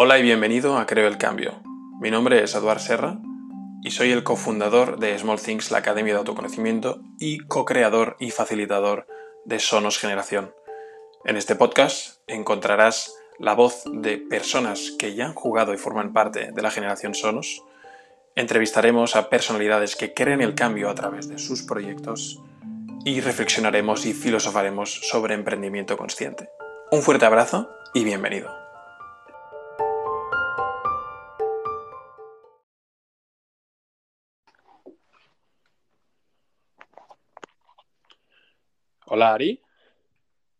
Hola y bienvenido a Creo el Cambio. Mi nombre es Eduard Serra y soy el cofundador de Small Things, la Academia de Autoconocimiento y co-creador y facilitador de Sonos Generación. En este podcast encontrarás la voz de personas que ya han jugado y forman parte de la generación Sonos. Entrevistaremos a personalidades que creen el cambio a través de sus proyectos y reflexionaremos y filosofaremos sobre emprendimiento consciente. Un fuerte abrazo y bienvenido. Hola Ari.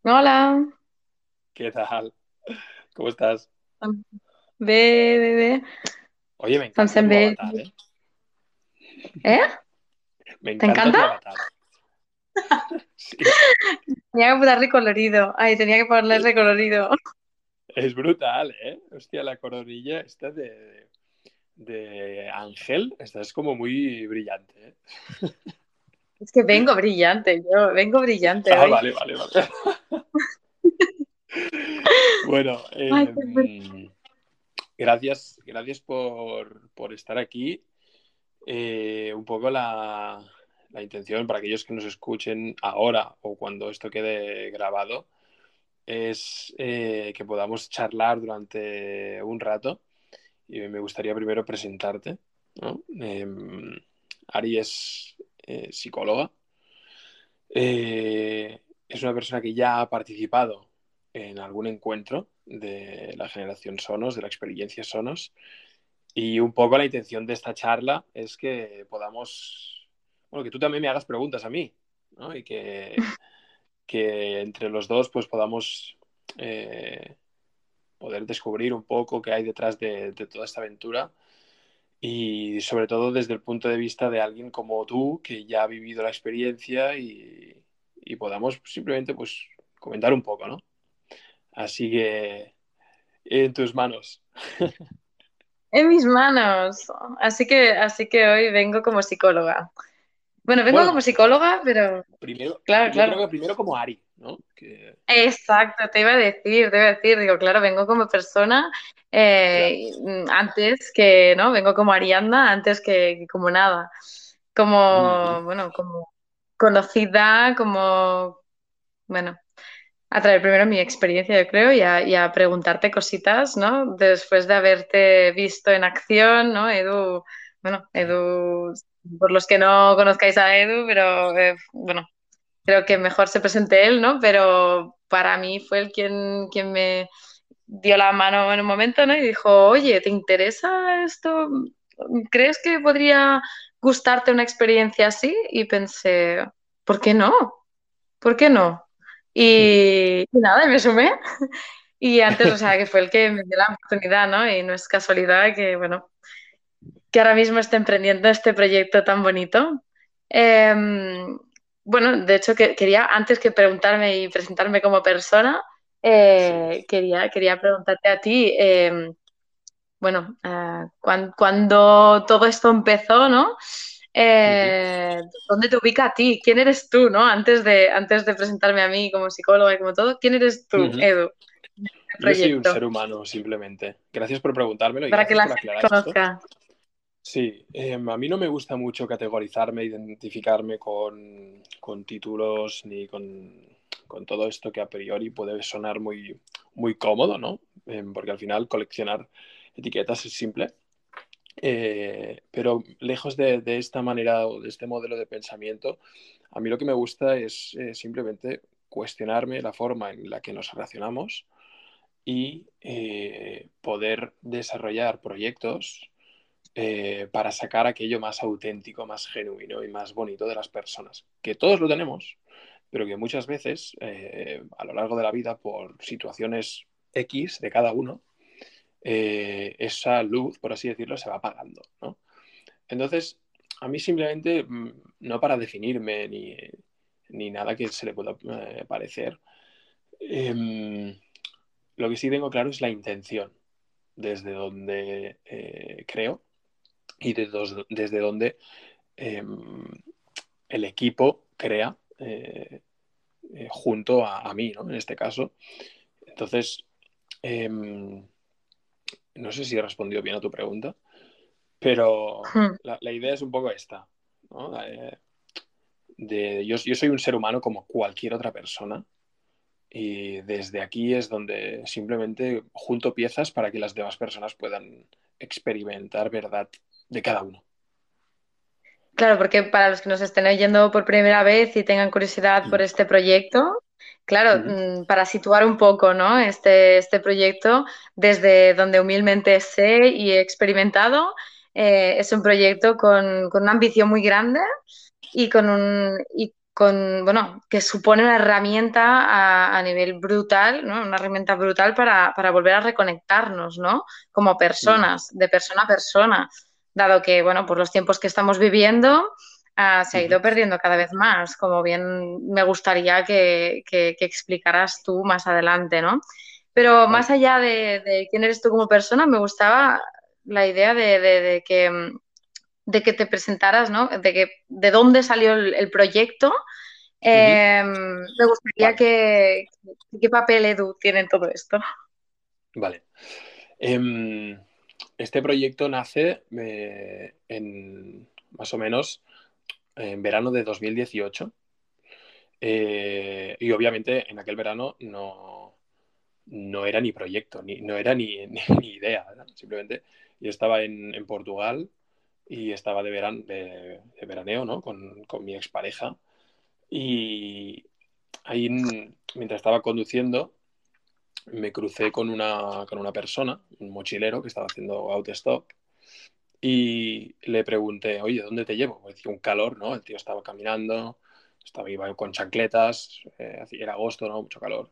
Hola. ¿Qué tal? ¿Cómo estás? Bé, bé, bé. Oye, me encanta tu bé. avatar, ¿eh? Eh? Me encanta tu encanta? avatar. Sí, Tenía que ponerle colorido. Ay, tenía que ponerle colorido. es brutal, ¿eh? Hostia, la coronilla esta de, de Ángel, esta es como muy brillante, ¿eh? Es que vengo brillante, yo vengo brillante Ah, hoy. vale, vale, vale. Bueno, Ay, fuerte. gracias, gracias por, por estar aquí. Eh, un poco la, la intención para aquellos que nos escuchen ahora o cuando esto quede grabado es eh, que podamos charlar durante un rato y me gustaría primero presentarte, ¿no? Em, Ari es eh, psicóloga, Eh, es una persona que ya ha participado en algún encuentro de la generación Sonos, de la experiencia Sonos, y un poco la intención de esta charla es que podamos, bueno, que tú también me hagas preguntas a mí, ¿no? Y que, que entre los dos pues podamos eh, poder descubrir un poco qué hay detrás de, de toda esta aventura y sobre todo desde el punto de vista de alguien como tú que ya ha vivido la experiencia y, y podamos simplemente pues comentar un poco, ¿no? Así que en tus manos. En mis manos. Así que, así que hoy vengo como psicóloga. Bueno, vengo Bueno, como psicóloga, pero primero, claro, yo creo claro. que primero como Ari, ¿no? Que, Exacto, te iba a decir, te iba a decir, digo, claro, vengo como persona eh, mm, antes que, ¿no? Vengo como Arianda antes que, como nada. Como, Ujú. bueno, como conocida, como, bueno, a traer primero mi experiencia, yo creo, y a, y a preguntarte cositas, ¿no? Después de haberte visto en acción, ¿no? Edu, bueno, Edu, por los que no conozcáis a Edu, pero eh, bueno, creo que mejor se presente él, ¿no? Pero para mí fue el quien, quien me dio la mano en un momento, ¿no? Y dijo, oye, ¿te interesa esto? ¿Crees que podría gustarte una experiencia así? Y pensé, ¿por qué no? ¿Por qué no? Y, y nada, me sumé. Y antes, o sea, que fue el que me dio la oportunidad, ¿no? Y no es casualidad que, bueno, que ahora mismo esté emprendiendo este proyecto tan bonito. Eh, bueno, de hecho, que, quería, antes que preguntarme y presentarme como persona, eh, quería, quería preguntarte a ti, eh, bueno, eh, cuan- cuando todo esto empezó, ¿no? Eh, ¿dónde te ubica a ti? ¿Quién eres tú, ¿no? Antes de, antes de presentarme a mí como psicóloga y como todo, ¿quién eres tú. Edu, este Yo soy un ser humano, simplemente. Gracias por preguntármelo y Para que la gente aclarar esto. Sí, em, a mí no me gusta mucho categorizarme, identificarme con, con títulos ni con, con todo esto que a priori puede sonar muy, muy cómodo, ¿no? Em, porque al final coleccionar etiquetas es simple. Eh, pero lejos de, de esta manera o de este modelo de pensamiento, a mí lo que me gusta es eh, simplemente cuestionarme la forma en la que nos relacionamos y eh, poder desarrollar proyectos eh, para sacar aquello más auténtico, más genuino y más bonito de las personas. Que todos lo tenemos, pero que muchas veces eh, a lo largo de la vida, por situaciones X de cada uno, eh, esa luz, por así decirlo, se va apagando. Entonces, a mí simplemente, mm, no para definirme ni, ni nada que se le pueda parecer, em, lo que sí tengo claro es la intención, desde donde creo y desde, desde donde eh, el equipo crea eh, eh, junto a, a, mí, ¿no? En este caso. Entonces, eh, no sé si he respondido bien a tu pregunta, pero Hmm. la, la idea es un poco esta, ¿no? Eh, de, yo, yo soy un ser humano como cualquier otra persona y desde aquí es donde simplemente junto piezas para que las demás personas puedan experimentar verdad de cada uno. Claro, porque para los que nos estén oyendo por primera vez y tengan curiosidad por este proyecto, claro, mm, para situar un poco, ¿no? Este, este proyecto, desde donde humildemente sé y he experimentado, eh, es un proyecto con, con una ambición muy grande y con un y con, bueno, que supone una herramienta a, a nivel brutal, ¿no? Una herramienta brutal para, para volver a reconectarnos, ¿no? Como personas, de persona a persona, dado que, bueno, por los tiempos que estamos viviendo, ah, se ha ido perdiendo cada vez más, como bien me gustaría que, que, que explicaras tú más adelante, ¿no? Pero más allá de, de quién eres tú como persona, me gustaba la idea de, de, de que mm, de que te presentaras, ¿no? De, que, de dónde salió el, el proyecto. Eh, me gustaría Vale, que, qué papel Edu tiene en todo esto. vale. Em, este proyecto nace eh, en más o menos en verano de 2018 eh, y obviamente en aquel verano no, no era ni proyecto, ni, no era ni, ni, ni idea, ¿verdad? simplemente yo estaba en, en, Portugal y estaba de, veran, de, de veraneo ¿no? con, con, mi expareja y ahí mientras estaba conduciendo me crucé con una, con una persona, un mochilero que estaba haciendo autostop y le pregunté, oye, ¿dónde te llevo? Pues decía un calor, ¿no? El tío estaba caminando, estaba iba con chancletas, eh, era agosto, ¿no? Mucho calor.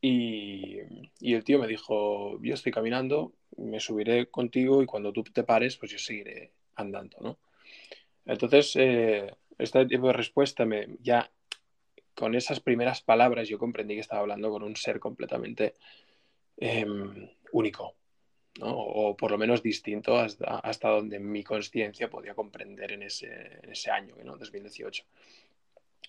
Y, y, el tío me dijo, yo estoy caminando, me subiré contigo y cuando tú te pares, pues yo seguiré andando, ¿no? Entonces, eh, este tipo de respuesta me, ya con esas primeras palabras yo comprendí que estaba hablando con un ser completamente eh, único, ¿no? o por lo menos distinto hasta, hasta donde mi conciencia podía comprender en ese, en ese año, ¿no? 2018.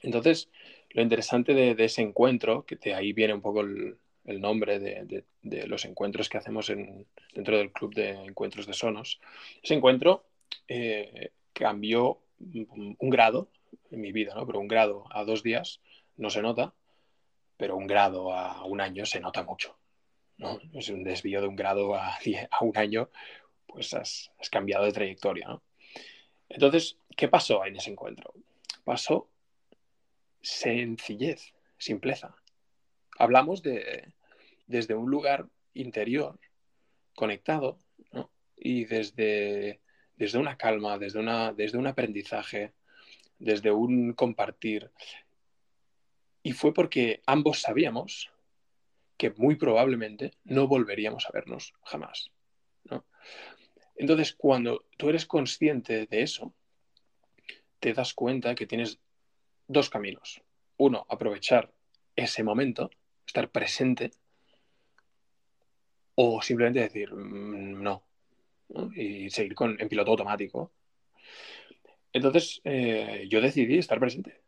Entonces, lo interesante de, ese encuentro, que de ahí viene un poco el, el nombre de, de, de, los encuentros que hacemos en, dentro del club de encuentros de Sonos, ese encuentro eh, cambió un, grado en mi vida, ¿no? pero un grado a dos días no se nota, pero un grado a un año se nota mucho. ¿no? Es un desvío de un grado a, a un año, pues has, has cambiado de trayectoria. ¿no? Entonces, ¿qué pasó en ese encuentro? Pasó sencillez, simpleza. Hablamos de desde un lugar interior, conectado, ¿no? y desde, desde una calma, desde, una, desde un aprendizaje, desde un compartir. Y fue porque ambos sabíamos que muy probablemente no volveríamos a vernos jamás. ¿no? Entonces, cuando tú eres consciente de eso, te das cuenta que tienes dos caminos. Uno, aprovechar ese momento, estar presente, o simplemente decir mmm, no, no, y seguir con, en piloto automático. Entonces, eh, yo decidí estar presente.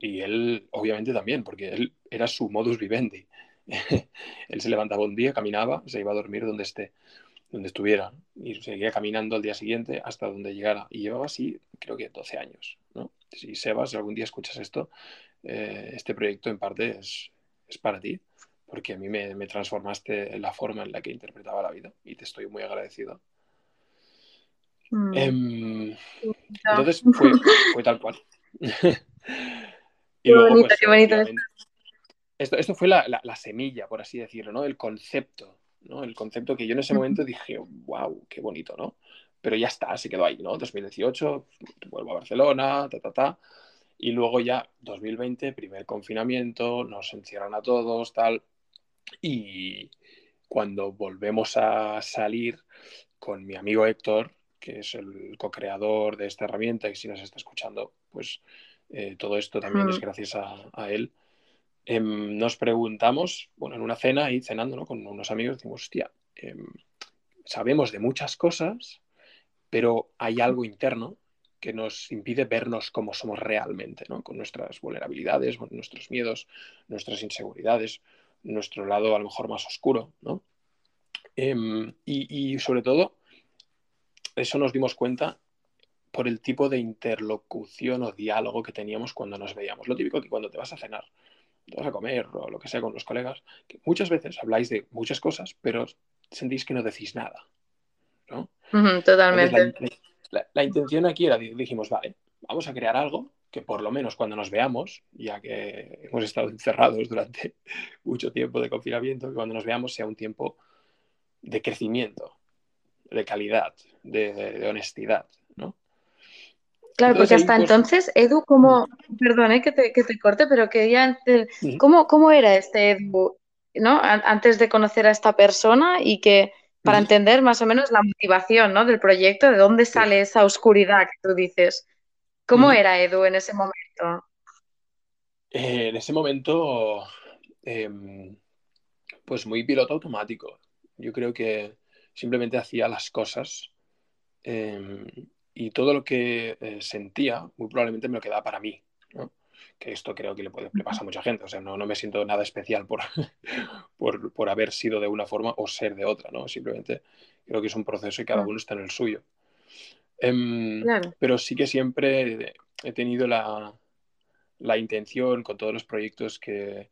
Y él, obviamente, también, porque él era su modus vivendi. él se levantaba un día, caminaba, se iba a dormir donde esté, donde estuviera, y seguía caminando al día siguiente hasta donde llegara. Y llevaba así, creo que 12 años. ¿no? Si Sebas, si algún día escuchas esto, eh, este proyecto en parte es, es para ti, porque a mí me, me, transformaste la forma en la que interpretaba la vida y te estoy muy agradecido. Mm. Eh, entonces fue, fue, tal cual. y qué luego, bonito, pues, qué bonito. Esto, esto fue la, la, la, semilla, por así decirlo, ¿no? El concepto, ¿no? El concepto que yo en ese momento dije, wow, qué bonito, ¿no? Pero ya está, se quedó ahí, ¿no? 2018, vuelvo a Barcelona, ta, ta, ta. Y luego ya 2020, primer confinamiento, nos encierran a todos, tal. Y cuando volvemos a salir con mi amigo Héctor, que es el co-creador de esta herramienta, y si nos está escuchando, pues eh, todo esto también es gracias a, a él. Eh, nos preguntamos, bueno, en una cena y cenando ¿no? con unos amigos, decimos, hostia, eh, sabemos de muchas cosas, pero hay algo interno que nos impide vernos como somos realmente, ¿no? con nuestras vulnerabilidades, nuestros miedos, nuestras inseguridades, nuestro lado a lo mejor más oscuro, ¿no? Em, y, sobre todo, eso nos dimos cuenta por el tipo de interlocución o diálogo que teníamos cuando nos veíamos. Lo típico que cuando te vas a cenar, te vas a comer o lo que sea con los colegas, que muchas veces habláis de muchas cosas, pero sentís que no decís nada. ¿no? totalmente. la, intención aquí era, dijimos, vale, vamos a crear algo que por lo menos cuando nos veamos, ya que hemos estado encerrados durante mucho tiempo de confinamiento, que cuando nos veamos sea un tiempo de crecimiento, de calidad, de, honestidad, ¿no? Claro, porque hasta pues, entonces, Edu, ¿cómo, perdón que, te, que te corte, pero quería, ¿cómo, ¿cómo era este Edu, ¿no? Antes de conocer a esta persona y que para entender más o menos la motivación ¿no? del proyecto, de dónde sale esa oscuridad que tú dices. ¿Cómo era Edu en ese momento? Eh, en ese momento, em, pues muy piloto automático. Yo creo que simplemente hacía las cosas em, y todo lo que eh, sentía muy probablemente me lo quedaba para mí. Que esto creo que le, puede, le pasa a mucha gente. O sea, no, no me siento nada especial por, por, por, haber sido de una forma o ser de otra. ¿no? Simplemente creo que es un proceso y cada uno está en el suyo. Em, pero sí que siempre he tenido la, intención con todos los proyectos que,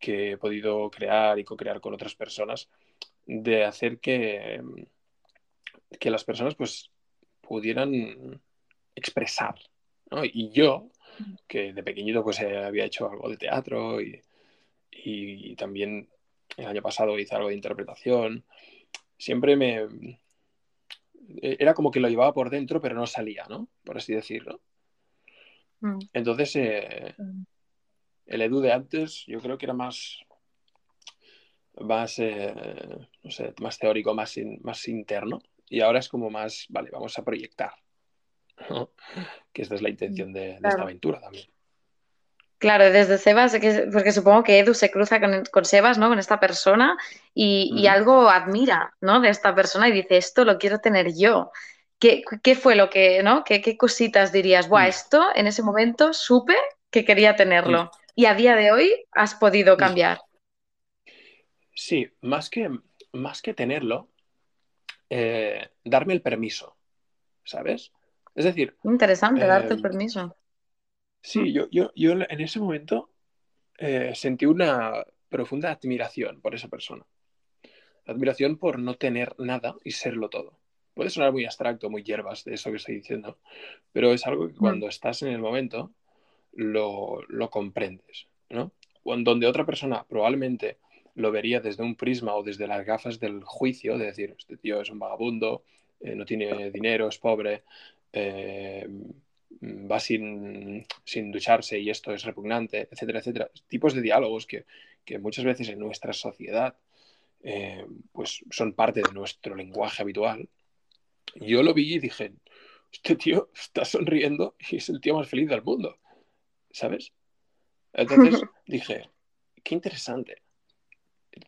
he podido crear y co-crear con otras personas de hacer que, que las personas pues pudieran expresar. Y yo, que de pequeñito pues había hecho algo de teatro y, y también el año pasado hice algo de interpretación, siempre me, eh, era como que lo llevaba por dentro, pero no salía, ¿no? Por así decirlo. Mm. Entonces, eh, mm. el Edu de antes yo creo que era más, más, eh, no sé, más teórico, más, más interno. Y ahora es como más, vale, vamos a proyectar. Que esta es la intención de esta aventura también. Claro, desde Sebas, porque supongo que Edu se cruza con, Sebas, ¿no? Con esta persona y, algo admira, ¿no? De esta persona y dice, esto lo quiero tener yo. ¿Qué, fue lo que, ¿no? ¿Qué, cositas dirías? Buah, esto en ese momento supe que quería tenerlo y a día de hoy has podido cambiar. Sí, más que, más que tenerlo, eh, darme el permiso, ¿sabes? Es decir... Interesante, darte el eh, permiso. Sí, yo, yo, yo en ese momento eh, sentí una profunda admiración por esa persona. Admiración por no tener nada y serlo todo. Puede sonar muy abstracto, muy hierbas de eso que estoy diciendo, pero es algo que mm. cuando estás en el momento lo, lo comprendes, ¿no? Donde otra persona probablemente lo vería desde un prisma o desde las gafas del juicio, de decir, este tío es un vagabundo, eh, no tiene dinero, es pobre, eh, va sin, ducharse y esto es repugnante, etcétera, etcétera. Tipos de diálogos que, muchas veces en nuestra sociedad eh, pues son parte de nuestro lenguaje habitual. Yo lo vi y dije, este tío está sonriendo y es el tío más feliz del mundo, ¿sabes? Entonces dije, qué interesante,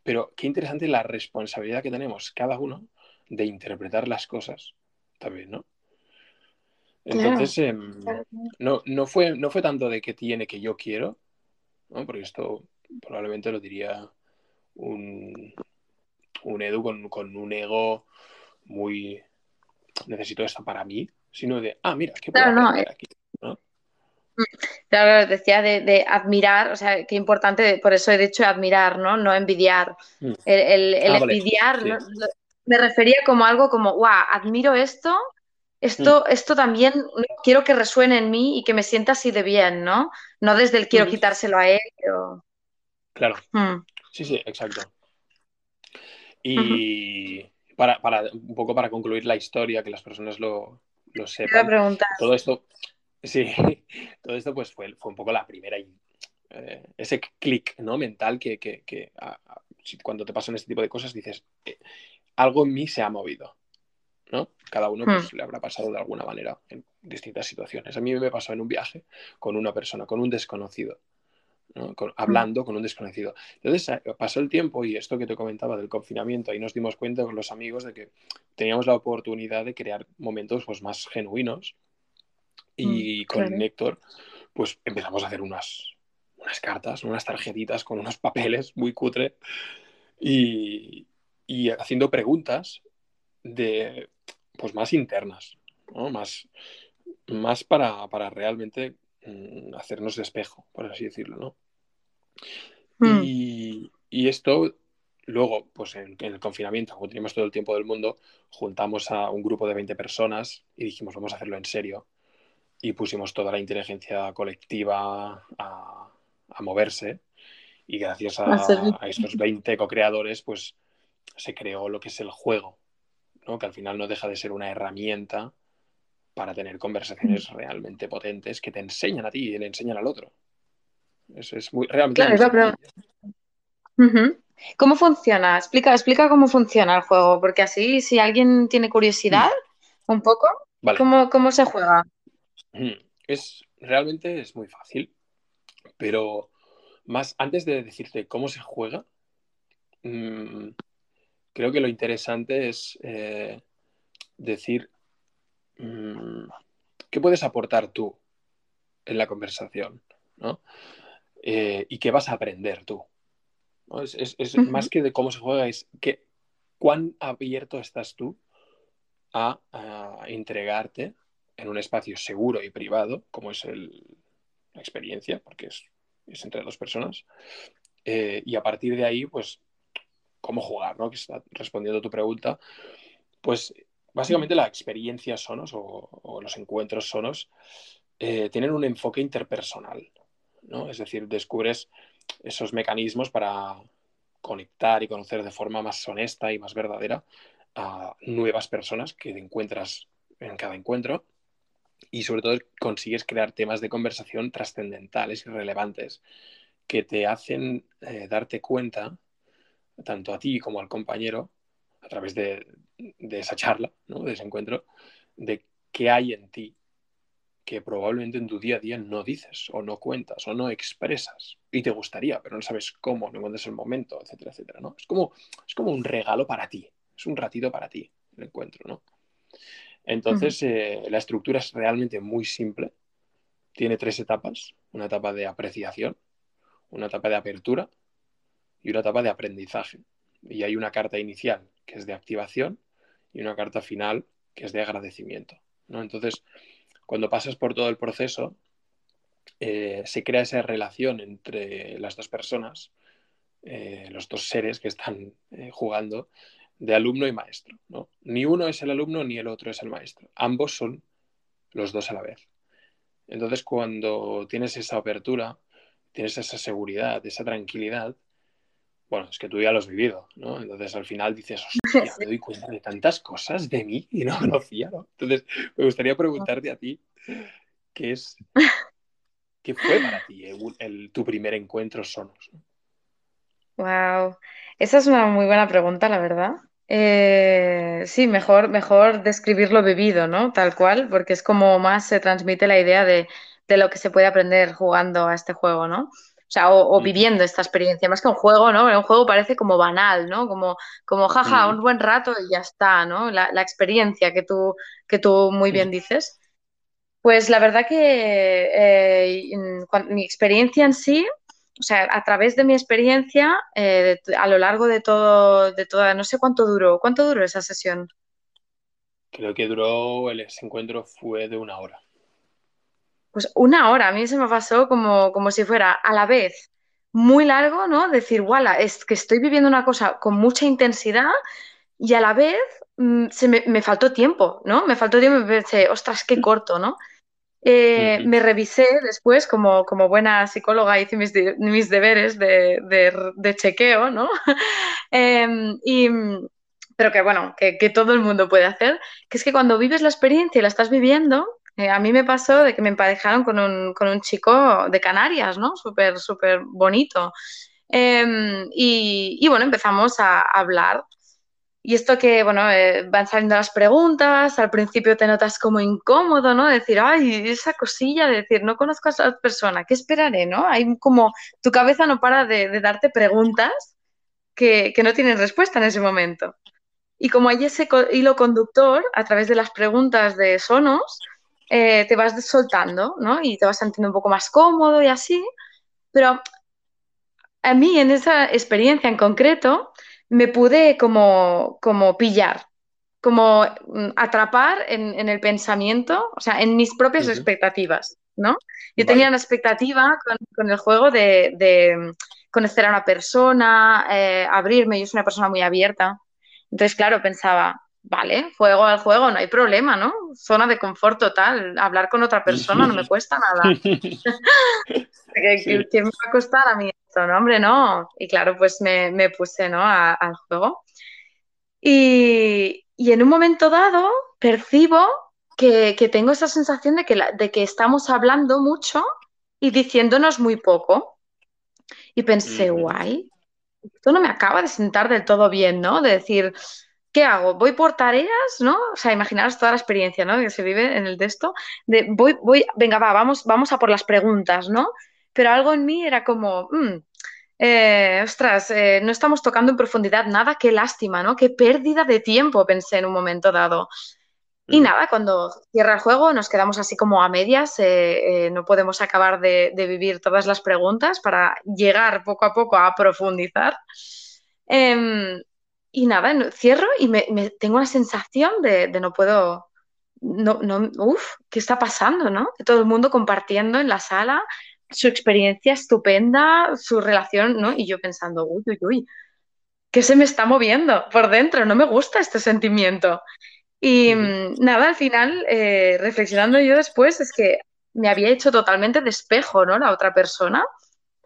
pero qué interesante la responsabilidad que tenemos cada uno de interpretar las cosas también, ¿no? Entonces, em, no, no, fue, no fue tanto de que tiene que yo quiero, ¿no? porque esto probablemente lo diría un, un Edu con, un ego muy necesito esto para mí, sino de, ah, mira, ¿qué puedo claro, eh. aquí? Mm, claro, decía de, admirar, o sea, qué importante, por eso he dicho admirar, ¿no? No envidiar. Mm. El, ah, envidiar me refería como algo como, guau, admiro esto esto, mm. esto también quiero que resuene en mí y que me sienta así de bien, ¿no? No desde el quiero quitárselo a él. Claro. Mm. Sí, sí, exacto. Y para, un poco para concluir la historia, que las personas lo, lo sepan. Todo esto, sí, todo esto pues fue, fue un poco la primera, eh, ese clic ¿no? mental que, cuando te pasan este tipo de cosas dices, eh, algo en mí se ha movido. ¿no? Cada uno pues, hmm. le habrá pasado de alguna manera en distintas situaciones. A mí me pasó en un viaje con una persona, con un desconocido, hmm. hablando con un desconocido. Entonces eh, pasó el tiempo y esto que te comentaba del confinamiento, ahí nos dimos cuenta con los amigos de que teníamos la oportunidad de crear momentos pues, más genuinos y hmm, con Héctor pues empezamos a hacer unas, unas cartas, unas tarjetitas con unos papeles muy cutre y, y haciendo preguntas de, pues más internas, más, más para, realmente mm, hacernos de espejo, por así decirlo. ¿no? Hmm. Y, esto luego, pues en, en, el confinamiento, como teníamos todo el tiempo del mundo, juntamos a un grupo de 20 personas y dijimos, vamos a hacerlo en serio. Y pusimos toda la inteligencia colectiva a, a moverse y gracias a, estos 20 co-creadores pues se creó lo que es el juego, ¿no? que al final no deja de ser una herramienta para tener conversaciones mm. realmente potentes que te enseñan a ti y le enseñan al otro. Eso es muy realmente. Claro, ¿Cómo funciona? Explica, explica cómo funciona el juego, porque así si alguien tiene curiosidad, mm. un poco, ¿cómo, ¿cómo, se juega? Es realmente es muy fácil. Pero más antes de decirte cómo se juega, mm, creo que lo interesante es eh, decir mm, qué puedes aportar tú en la conversación, ¿no? Eh, y qué vas a aprender tú. Es, más que de cómo se juega, es que cuán abierto estás tú a, a entregarte en un espacio seguro y privado, como es el, la experiencia, porque es, entre dos personas. Eh, y a partir de ahí, pues, cómo jugar, ¿no? Respondiendo a tu pregunta. Pues básicamente la experiencia sonos o, los encuentros sonos eh, tienen un enfoque interpersonal, ¿no? Es decir, descubres esos mecanismos para conectar y conocer de forma más honesta y más verdadera a nuevas personas que encuentras en cada encuentro y sobre todo consigues crear temas de conversación trascendentales y relevantes que te hacen eh, darte cuenta, tanto a ti como al compañero, a través de, esa charla, de ese encuentro, de qué hay en ti que probablemente en tu día a día no dices o no cuentas o no expresas y te gustaría, pero no sabes cómo, no encuentras el momento, etcétera, etcétera, ¿no? Es como, es como un regalo para ti, es un ratito para ti el encuentro, ¿no? Entonces, eh, la estructura es realmente muy simple. Tiene tres etapas. Una etapa de apreciación, una etapa de apertura y una etapa de aprendizaje. Y hay una carta inicial que es de activación y una carta final que es de agradecimiento. Entonces, cuando pasas por todo el proceso, eh, se crea esa relación entre las dos personas, eh, los dos seres que están jugando, de alumno y maestro. ¿no? Ni uno es el alumno ni el otro es el maestro. Ambos son los dos a la vez. Entonces, cuando tienes esa apertura, tienes esa seguridad, esa tranquilidad, bueno, es que tú ya lo has vivido, ¿no? Entonces al final dices, hostia, me doy cuenta de tantas cosas de mí y no conocía, ¿no? Entonces me gustaría preguntarte a ti, ¿qué es, qué fue para ti tu primer encuentro sonos? Wow, esa es una muy buena pregunta, la verdad. Eh, sí, mejor, mejor describir lo vivido, ¿no? Tal cual, porque es como más se transmite la idea de, lo que se puede aprender jugando a este juego, ¿no? O sea, o, viviendo esta experiencia, más que un juego, ¿no? Un juego parece como banal, ¿no? Como, como jaja, un buen rato y ya está, ¿no? La, experiencia que tú, que tú muy bien dices. Pues la verdad que eh, mi experiencia en sí o sea, a través de mi experiencia, eh, a lo largo de todo, de toda, no sé cuánto duró, ¿cuánto duró esa sesión? Creo que duró, el encuentro fue de una hora. Pues una hora, a mí se me pasó como, como si fuera a la vez muy largo, ¿no? Decir, guala, es que estoy viviendo una cosa con mucha intensidad y a la vez mm, se me, me, faltó tiempo, ¿no? Me faltó tiempo y pensé, ostras, qué corto, ¿no? Eh, me revisé después, como, como buena psicóloga, hice mis, mis deberes de, de, chequeo, ¿no? Em, y, pero que bueno, que, que, todo el mundo puede hacer, que es que cuando vives la experiencia y la estás viviendo, eh, a mí me pasó de que me emparejaron con un, con un chico de Canarias, ¿no? Súper, súper bonito. Em, y, y, bueno, empezamos a hablar y esto que, bueno, eh, van saliendo las preguntas, al principio te notas como incómodo, ¿no? Decir, ay, esa cosilla de decir, no conozco a esa persona, ¿qué esperaré, no? Hay como, tu cabeza no para de, darte preguntas que, no tienen respuesta en ese momento. Y como hay ese hilo conductor, a través de las preguntas de Sonos, eh, te vas soltando, ¿no? Y te vas sintiendo un poco más cómodo y así. Pero a mí, en esa experiencia en concreto, me pude como, como pillar, como mm, atrapar en, el pensamiento, o sea, en mis propias expectativas, ¿no? Yo tenía una expectativa con, el juego de, mm, conocer a una persona, eh, abrirme, yo soy una persona muy abierta. Entonces, claro, pensaba, vale, juego al juego, no hay problema, ¿no? Zona de confort total, hablar con otra persona no me cuesta nada. ¿Qué, me va a costar a mí esto? No, hombre, no. Y claro, pues me, puse, ¿no? al juego. Y, en un momento dado percibo que, tengo esa sensación de que, de que estamos hablando mucho y diciéndonos muy poco. Y pensé, guay, esto no me acaba de sentar del todo bien, ¿no? De decir, ¿qué hago? ¿Voy por tareas, no? O sea, imaginaros toda la experiencia, ¿no? Que se vive en el texto. De voy, voy, venga, va, vamos, vamos a por las preguntas, ¿no? Pero algo en mí era como, mm, eh, ostras, eh, no estamos tocando en profundidad nada, qué lástima, ¿no? Qué pérdida de tiempo, pensé en un momento dado. Y nada, cuando cierra el juego nos quedamos así como a medias, eh, no podemos acabar de, vivir todas las preguntas para llegar poco a poco a profundizar. Em, y nada, cierro y me, tengo la sensación de, no puedo, no, no, uff, ¿qué está pasando, no? Todo el mundo compartiendo en la sala su experiencia estupenda, su relación, ¿no? Y yo pensando, uy, uy, uy, ¿qué se me está moviendo por dentro? No me gusta este sentimiento. Y mm, nada, al final, eh, reflexionando yo después, es que me había hecho totalmente despejo, ¿no? La otra persona.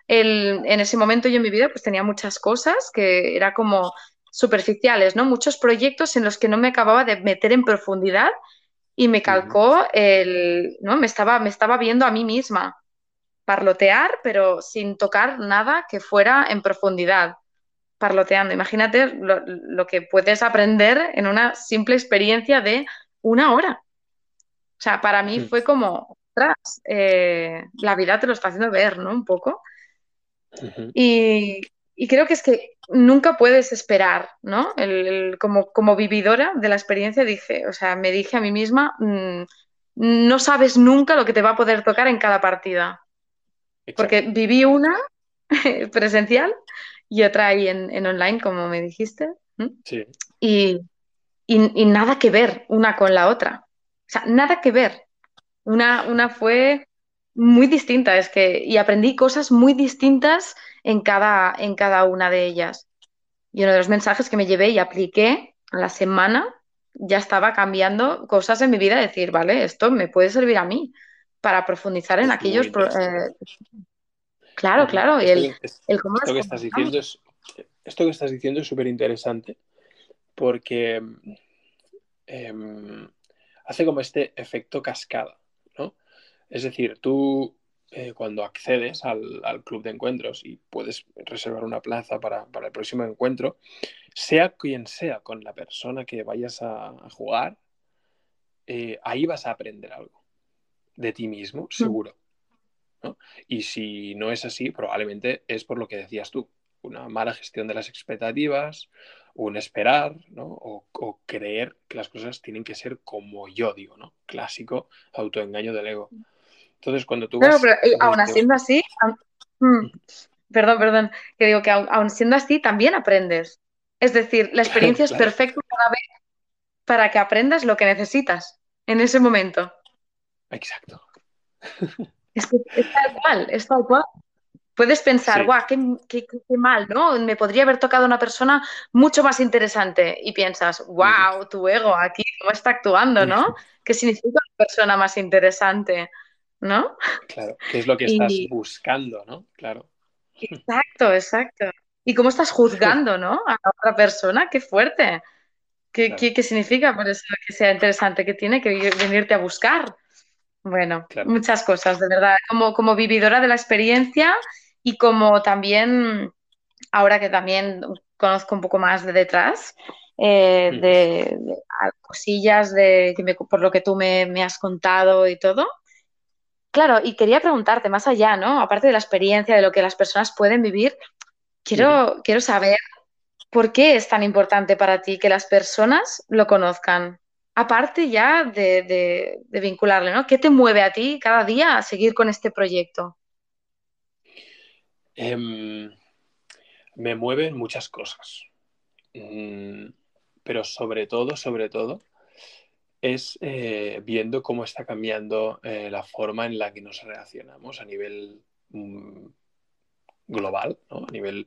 en ese momento yo en mi vida pues tenía muchas cosas que era como superficiales, ¿no? Muchos proyectos en los que no me acababa de meter en profundidad y me calcó el, ¿no? Me estaba, me estaba viendo a mí misma parlotear, pero sin tocar nada que fuera en profundidad. Parloteando. Imagínate lo, que puedes aprender en una simple experiencia de una hora. O sea, para mí fue como, ostras, eh, la vida te lo está haciendo ver, ¿no? Un poco. y, y creo que es que nunca puedes esperar, ¿no? El, como, como, vividora de la experiencia dije, o sea, me dije a mí misma, mm, no sabes nunca lo que te va a poder tocar en cada partida. Porque viví una presencial y otra ahí en, online, como me dijiste. Sí. Y, y, nada que ver una con la otra. O sea, nada que ver. Una, una fue muy distinta, es que, y aprendí cosas muy distintas en cada, en cada una de ellas. Y uno de los mensajes que me llevé y apliqué a la semana ya estaba cambiando cosas en mi vida, decir, vale, esto me puede servir a mí para profundizar en aquellos... Eh, claro, claro. Y el, esto que estás diciendo es, esto que estás diciendo es súper interesante porque em, hace como este efecto cascada, ¿no? Es decir, tú eh, cuando accedes al, club de encuentros y puedes reservar una plaza para, el próximo encuentro, sea quien sea con la persona que vayas a, jugar, eh, ahí vas a aprender algo de ti mismo, seguro. Y si no es así, probablemente es por lo que decías tú, una mala gestión de las expectativas, un esperar, O, o, creer que las cosas tienen que ser como yo digo, ¿no? Clásico autoengaño del ego. Entonces, cuando tú... Vas, pero eh, aún siendo así, mm, perdón, perdón, que digo que aún, siendo así también aprendes. Es decir, la experiencia es perfecta cada vez para que aprendas lo que necesitas en ese momento. Exacto. Es, que es tal cual, es tal cual. Puedes pensar, guau, qué, qué, mal, ¿no? Me podría haber tocado una persona mucho más interesante. Y piensas, wow, tu ego aquí, ¿cómo está actuando, no? ¿Qué significa una persona más interesante? ¿No? Claro, ¿qué es lo que estás buscando, ¿no? Claro. Exacto, exacto. ¿Y cómo estás juzgando, ¿no? A la otra persona, qué fuerte. ¿Qué, qué, significa por eso que sea interesante? ¿Qué tiene que venirte a buscar? Bueno, muchas cosas, de verdad. Como, como vividora de la experiencia y como también, ahora que también conozco un poco más de detrás, eh, de, cosillas de, por lo que tú me, me, has contado y todo, Claro, y quería preguntarte más allá, ¿no? Aparte de la experiencia, de lo que las personas pueden vivir, quiero, quiero saber por qué es tan importante para ti que las personas lo conozcan. Aparte ya de, vincularle, ¿no? ¿Qué te mueve a ti cada día a seguir con este proyecto? Em, me mueven muchas cosas. mm, pero sobre todo, sobre todo, es eh, viendo cómo está cambiando eh, la forma en la que nos relacionamos a nivel mm, global, a nivel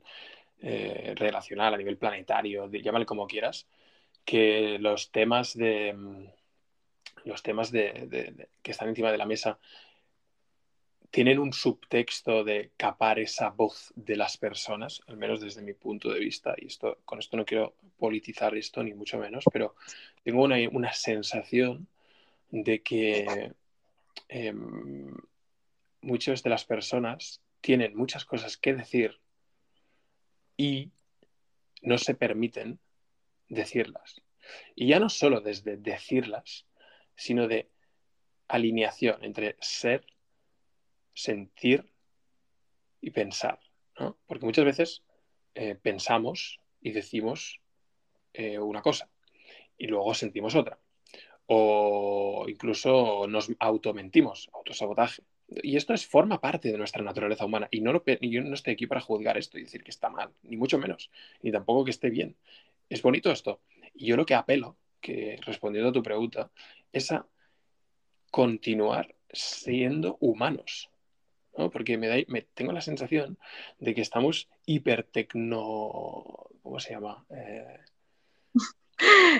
eh, relacional, a nivel planetario, llámale como quieras, que los temas de mm, los temas de, que están encima de la mesa tienen un subtexto de capar esa voz de las personas, al menos desde mi punto de vista, y esto, con esto no quiero politizar esto ni mucho menos, pero tengo una, sensación de que em, muchas de las personas tienen muchas cosas que decir y no se permiten decirlas. Y ya no solo desde decirlas, sino de alineación entre ser sentir y pensar, ¿no? Porque muchas veces eh, pensamos y decimos eh, una cosa y luego sentimos otra. O incluso nos automentimos, autosabotaje. Y esto es, forma parte de nuestra naturaleza humana. Y no yo no estoy aquí para juzgar esto y decir que está mal, ni mucho menos, ni tampoco que esté bien. Es bonito esto. Y yo lo que apelo, que respondiendo a tu pregunta, es a continuar siendo humanos. Porque me, da, me tengo la sensación de que estamos hipertecno... ¿Cómo se llama? Eh,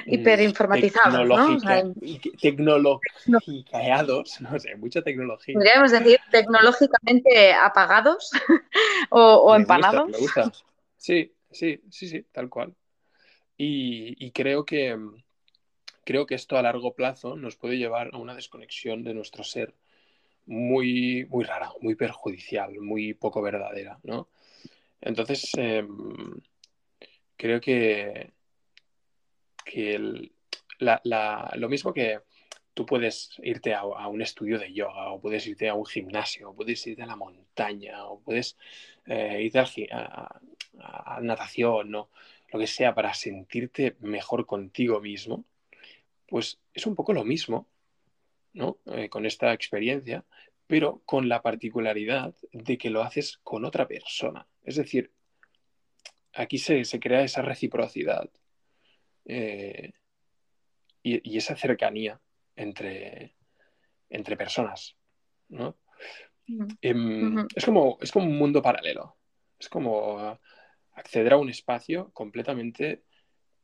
Hiperinformatizados, ¿no? tecnologicados, no sé, mucha tecnología. Podríamos decir tecnológicamente apagados o, empanados. me gusta. Sí, sí, sí, sí, tal cual. Y, creo que creo que esto a largo plazo nos puede llevar a una desconexión de nuestro ser muy, muy rara, muy perjudicial, muy poco verdadera, ¿no? Entonces, em, creo que, que lo mismo que tú puedes irte a, un estudio de yoga, o puedes irte a un gimnasio, o puedes irte a la montaña, o puedes eh, irte a, a, natación, ¿no? lo que sea, para sentirte mejor contigo mismo, pues es un poco lo mismo ¿no? Eh, con esta experiencia, pero con la particularidad de que lo haces con otra persona. Es decir, aquí se, crea esa reciprocidad eh, y, esa cercanía entre, entre personas. ¿no? Em, es, como, es como un mundo paralelo. Es como acceder a un espacio completamente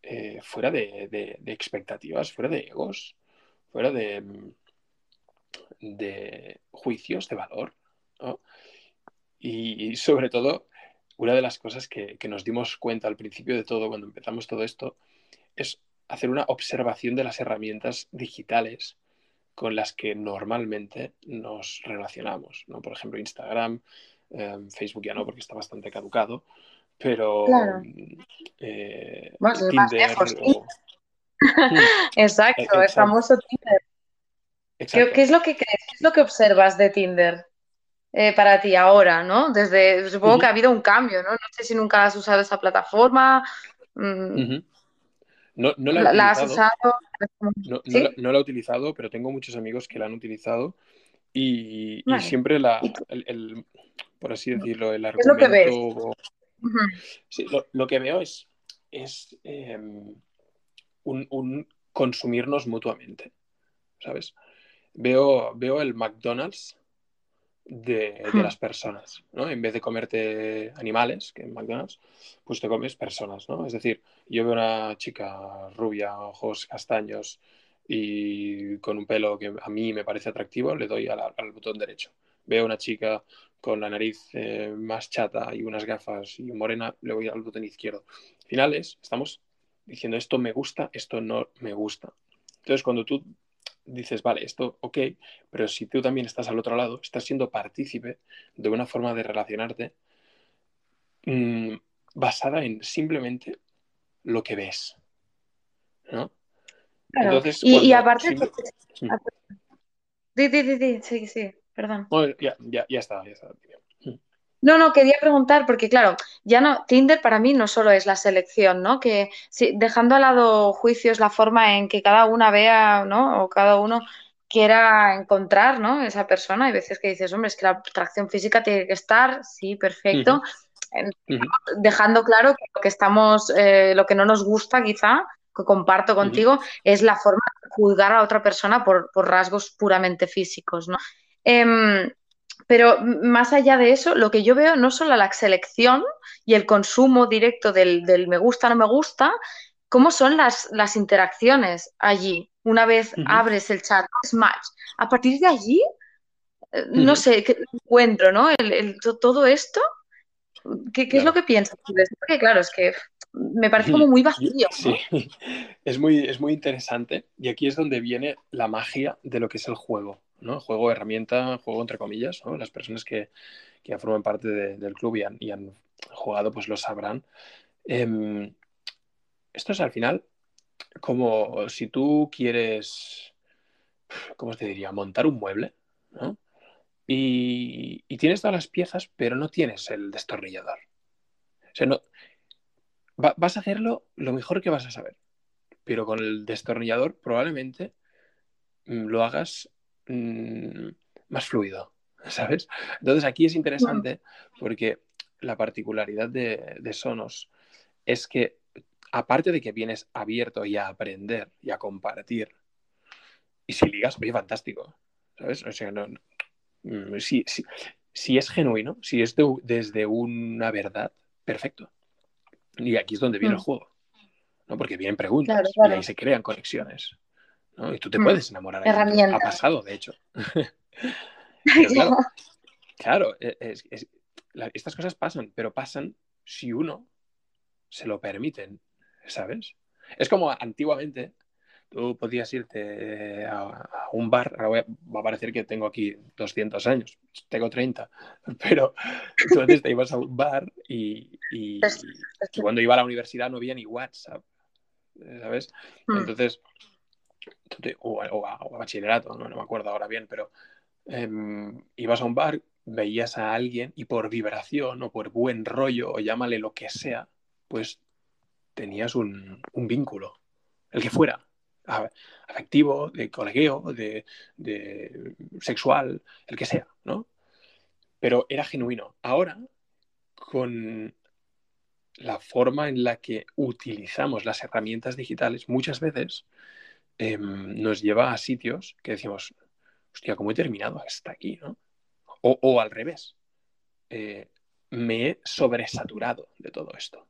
eh, fuera de, expectativas, fuera de egos, fuera de, de juicios de valor. Y, sobre todo, una de las cosas que, nos dimos cuenta al principio de todo, cuando empezamos todo esto, es hacer una observación de las herramientas digitales con las que normalmente nos relacionamos. ¿no? Por ejemplo, Instagram, em, Facebook ya no, porque está bastante caducado, pero eh, Tinder Exacto, el famoso Tinder. ¿Qué, es lo que crees? ¿Qué es lo que observas de Tinder eh, para ti ahora, no? Desde, supongo que ha habido un cambio, ¿no? No sé si nunca has usado esa plataforma. Mm. No, la, has usado? No, la, he utilizado, pero tengo muchos amigos que la han utilizado y, siempre la, el, por así decirlo, el argumento... ¿Qué es lo que ves? Sí, lo, que veo es, es em, un, consumirnos mutuamente, ¿sabes? Veo, veo el McDonald's de, hmm. las personas, ¿no? En vez de comerte animales, que en McDonald's, pues te comes personas, ¿no? Es decir, yo veo una chica rubia, ojos castaños y con un pelo que a mí me parece atractivo, le doy al botón derecho. Veo una chica con la nariz eh, más chata y unas gafas y morena, le voy al botón izquierdo. Finales, estamos diciendo esto me gusta, esto no me gusta. Entonces, cuando tú dices, vale, esto ok, pero si tú también estás al otro lado, estás siendo partícipe de una forma de relacionarte mm, basada en simplemente lo que ves. ¿no? Entonces, y, aparte... sí, sí perdón. ya, ya, ya está, ya está. No, no, quería preguntar, porque claro, ya no, Tinder para mí no solo es la selección, ¿no? Que si, dejando al lado juicios la forma en que cada una vea, ¿no? O cada uno quiera encontrar, ¿no? Esa persona. Hay veces que dices, hombre, es que la atracción física tiene que estar, sí, perfecto. dejando claro que lo que estamos, eh, lo que no nos gusta quizá, que comparto contigo, es la forma de juzgar a otra persona por, rasgos puramente físicos, ¿no? Em, pero más allá de eso, lo que yo veo no solo la selección y el consumo directo del, me gusta, no me gusta, cómo son las, las interacciones allí. Una vez abres el chat, Smash. A partir de allí, eh, no sé, qué encuentro, ¿no? El, todo esto, ¿qué, es lo que piensas? Porque claro, es que me parece como muy vacío. Sí, es muy, es muy interesante y aquí es donde viene la magia de lo que es el juego. ¿No? Juego, herramienta, juego entre comillas, Las personas que, que forman parte del club y han, jugado, pues lo sabrán. Em, esto es al final como si tú quieres, ¿cómo te diría? Montar un mueble, Y, tienes todas las piezas, pero no tienes el destornillador. O sea, no, vas a hacerlo lo mejor que vas a saber, pero con el destornillador probablemente mm, lo hagas Mm, más fluido, ¿sabes? Entonces aquí es interesante porque la particularidad de, Sonos es que aparte de que vienes abierto y a aprender y a compartir, y si ligas, oye, fantástico, ¿sabes? O sea, no, mm, si, es genuino, si es desde una verdad, perfecto. Y aquí es donde viene el mm. juego, ¿no? Porque vienen preguntas y ahí se crean conexiones. Y tú te mm. puedes enamorar. Ha pasado, de hecho. claro, e, estas cosas pasan, pero pasan si uno se lo permiten, ¿sabes? Es como antiguamente tú podías irte a, un bar, ahora va a parecer que tengo aquí 200 años, tengo 30, pero tú antes te ibas a un bar y, y, cuando iba a la universidad no había ni WhatsApp, ¿sabes? Mm. O, a, bachillerato, ¿no? me acuerdo ahora bien, pero em, ibas a un bar, veías a alguien y por vibración o por buen rollo o llámale lo que sea, pues tenías un, vínculo, el que fuera, afectivo, de colegueo, de, de, sexual, el que sea, ¿no? Pero era genuino. Ahora, con la forma en la que utilizamos las herramientas digitales, muchas veces Em, nos lleva a sitios que decimos, hostia, ¿cómo he terminado hasta aquí? ¿no? O, al revés, eh, me he sobresaturado de todo esto.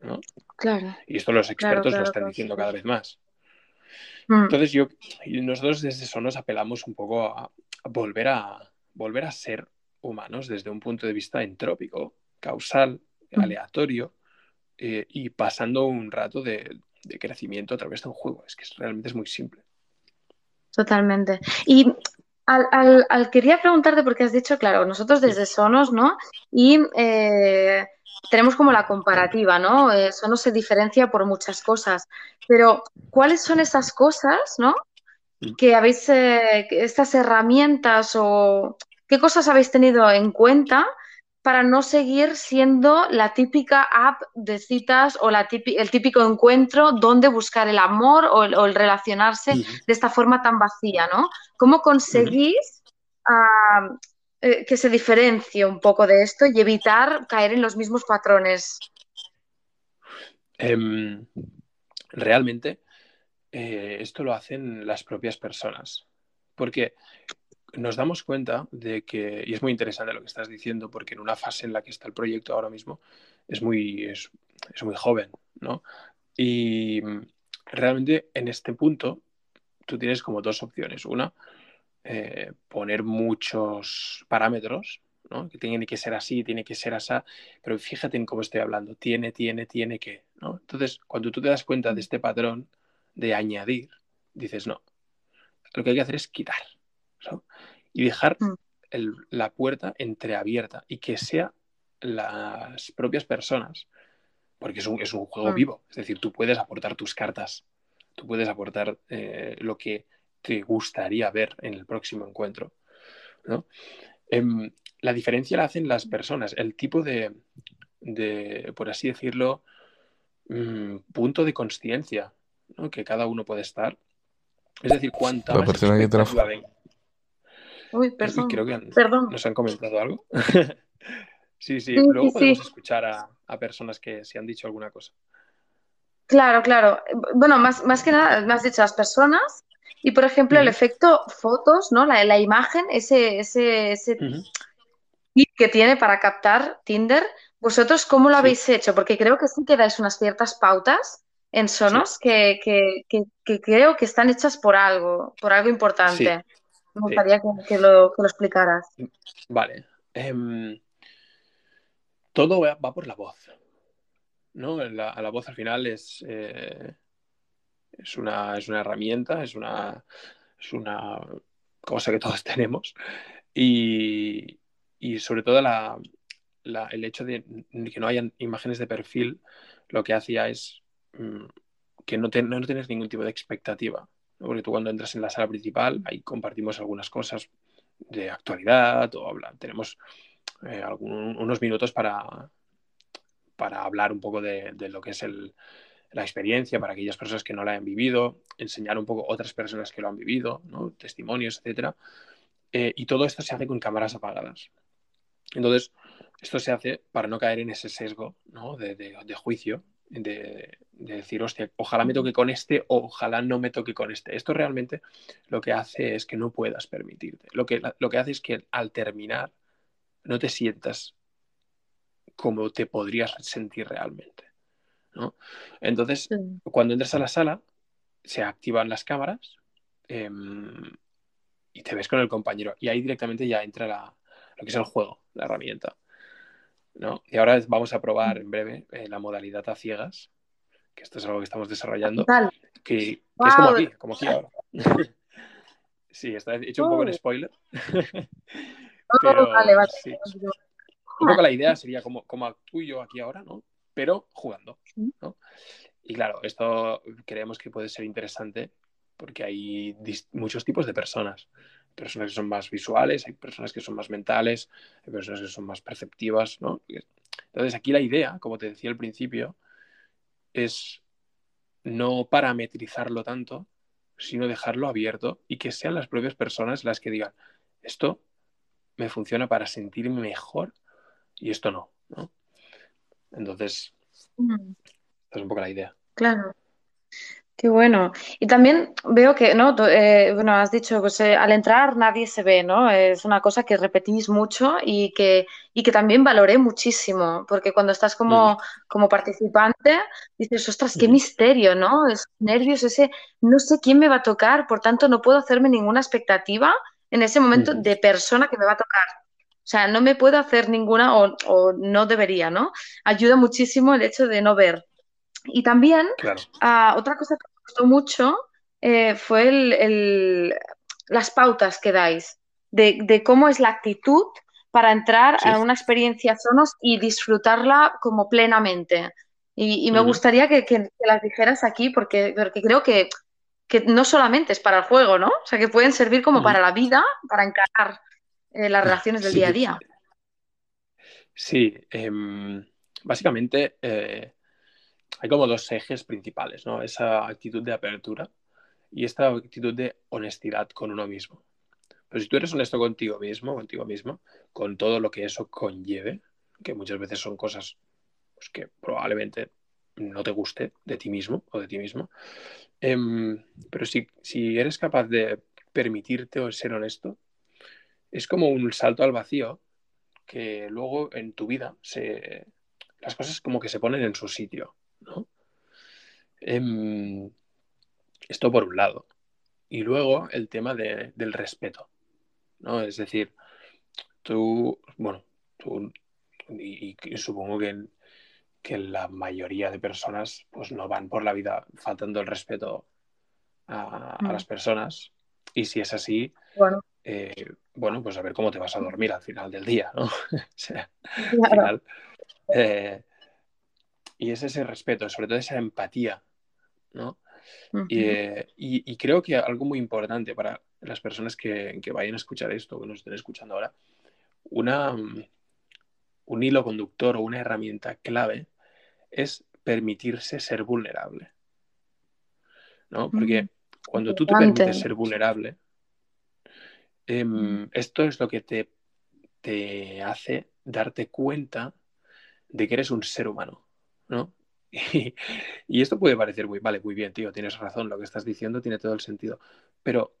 ¿no? Claro. Y esto los expertos lo están diciendo cada vez más. Mm. Entonces yo, nosotros desde eso nos apelamos un poco a, volver a volver a ser humanos desde un punto de vista entrópico, causal, mm. aleatorio, eh, y pasando un rato de, de crecimiento a través de un juego. Es que realmente es muy simple. Totalmente. Y al, quería preguntarte, porque has dicho, claro, nosotros desde Sonos, ¿no? Y eh, tenemos como la comparativa, ¿no? Eh, Sonos se diferencia por muchas cosas, pero ¿cuáles son esas cosas, ¿no? Mm. Que habéis, eh, estas herramientas o qué cosas habéis tenido en cuenta para no seguir siendo la típica app de citas o la el típico encuentro donde buscar el amor o el, relacionarse de esta forma tan vacía, ¿no? ¿Cómo conseguís eh, que se diferencie un poco de esto y evitar caer en los mismos patrones? Em, realmente eh, esto lo hacen las propias personas. Porque nos damos cuenta de que, y es muy interesante lo que estás diciendo, porque en una fase en la que está el proyecto ahora mismo es muy, es, muy joven, ¿no? Y realmente en este punto tú tienes como dos opciones. Una, eh, poner muchos parámetros, ¿no? Que tiene que ser así, tiene que ser así, pero fíjate en cómo estoy hablando, tiene, tiene, tiene que, ¿no? Entonces, cuando tú te das cuenta de este patrón de añadir, dices, no, lo que hay que hacer es quitar y dejar mm. la puerta entreabierta y que sea las propias personas, porque es un, es un juego mm. vivo, es decir, tú puedes aportar tus cartas, tú puedes aportar eh, lo que te gustaría ver en el próximo encuentro. Em, la diferencia la hacen las personas, el tipo de, por así decirlo, mm, punto de conciencia que cada uno puede estar. Es decir, cuánta la persona que Uy, perdón. Creo que perdón. nos han comentado algo. Sí, sí, luego podemos escuchar a, personas que se han dicho alguna cosa. Claro, claro. Bueno, más, más que nada, me has dicho las personas y, por ejemplo, el efecto fotos, ¿no? La, la imagen, ese, ese, ese que tiene para captar Tinder, ¿vosotros cómo lo habéis hecho? Porque creo que sí que dais unas ciertas pautas en Sonos que, creo que están hechas por algo, por algo importante. Me gustaría que, lo, explicaras. Vale. Em, todo va, por la voz. ¿no? La, la voz al final es, eh, es, una, es una herramienta, es una, es una cosa que todos tenemos. Y, sobre todo el hecho de que no hayan imágenes de perfil, lo que hacía es mm, que no, no, tienes ningún tipo de expectativa. Porque tú cuando entras en la sala principal, ahí compartimos algunas cosas de actualidad o habla, tenemos eh, unos minutos para, para hablar un poco de, lo que es la experiencia para aquellas personas que no la han vivido, enseñar un poco otras personas que lo han vivido, testimonios, etc. Eh, y todo esto se hace con cámaras apagadas. Entonces, esto se hace para no caer en ese sesgo de, juicio, de, decir, hostia, ojalá me toque con este o ojalá no me toque con este. Esto realmente lo que hace es que no puedas permitirte. Lo que, lo que hace es que al terminar no te sientas como te podrías sentir realmente. Entonces, cuando entras a la sala, se activan las cámaras em, y te ves con el compañero. Y ahí directamente ya entra lo que es el juego, la herramienta. Y ahora vamos a probar en breve eh, la modalidad a ciegas, que esto es algo que estamos desarrollando, que, es como aquí, como aquí ahora. sí, está hecho un poco en spoiler. Pero, vale, vale. Un poco la idea sería como, como tú y yo aquí ahora, ¿no? Pero jugando, ¿no? Y claro, esto creemos que puede ser interesante porque hay muchos tipos de personas. Personas que son más visuales, hay personas que son más mentales, hay personas que son más perceptivas, ¿no? Entonces aquí la idea, como te decía al principio, es no parametrizarlo tanto, sino dejarlo abierto y que sean las propias personas las que digan, esto me funciona para sentirme mejor y esto no, ¿no? Entonces, es un poco la idea. Claro. Qué bueno. Y también veo que, ¿no? Eh, bueno, has dicho, pues eh, al entrar nadie se ve, ¿no? Es una cosa que repetís mucho y que, y que también valoré muchísimo, porque cuando estás como, como participante, dices, ostras, qué misterio, ¿no? Esos nervios, ese, no sé quién me va a tocar, por tanto no puedo hacerme ninguna expectativa en ese momento de persona que me va a tocar. O sea, no me puedo hacer ninguna o, o no debería, ¿no? Ayuda muchísimo el hecho de no ver. Y también, ah, otra cosa que me gustó mucho eh, fue el, las pautas que dais de, cómo es la actitud para entrar a una experiencia Sonos y disfrutarla como plenamente. Y, me gustaría que, las dijeras aquí porque, porque creo que, no solamente es para el juego, ¿no? O sea, que pueden servir como para la vida, para encarar eh, las relaciones del día a día. Sí, em, básicamente eh, hay como dos ejes principales, ¿no? Esa actitud de apertura y esta actitud de honestidad con uno mismo. Pero si tú eres honesto contigo mismo, contigo mismo, con todo lo que eso conlleve, que muchas veces son cosas pues, que probablemente no te guste de ti mismo o de ti mismo, em, pero si, si eres capaz de permitirte o ser honesto, es como un salto al vacío que luego en tu vida se, las cosas como que se ponen en su sitio. ¿No? Em, esto por un lado. Y luego el tema del respeto, ¿no? Es decir, tú, bueno, tú, y, supongo que, que, la mayoría de personas pues no van por la vida faltando el respeto a, mm. las personas. Y si es así, bueno. Eh, bueno. pues a ver cómo te vas a dormir al final del día, ¿no? al final, eh, y es ese respeto, sobre todo esa empatía, ¿no? Eh, y, creo que algo muy importante para las personas que, vayan a escuchar esto, que nos estén escuchando ahora, una, un hilo conductor o una herramienta clave es permitirse ser vulnerable. ¿no? Porque cuando tú te permites ser vulnerable, em, esto es lo que te, te hace darte cuenta de que eres un ser humano, Y, esto puede parecer muy, vale, muy bien, tío, tienes razón, lo que estás diciendo tiene todo el sentido. Pero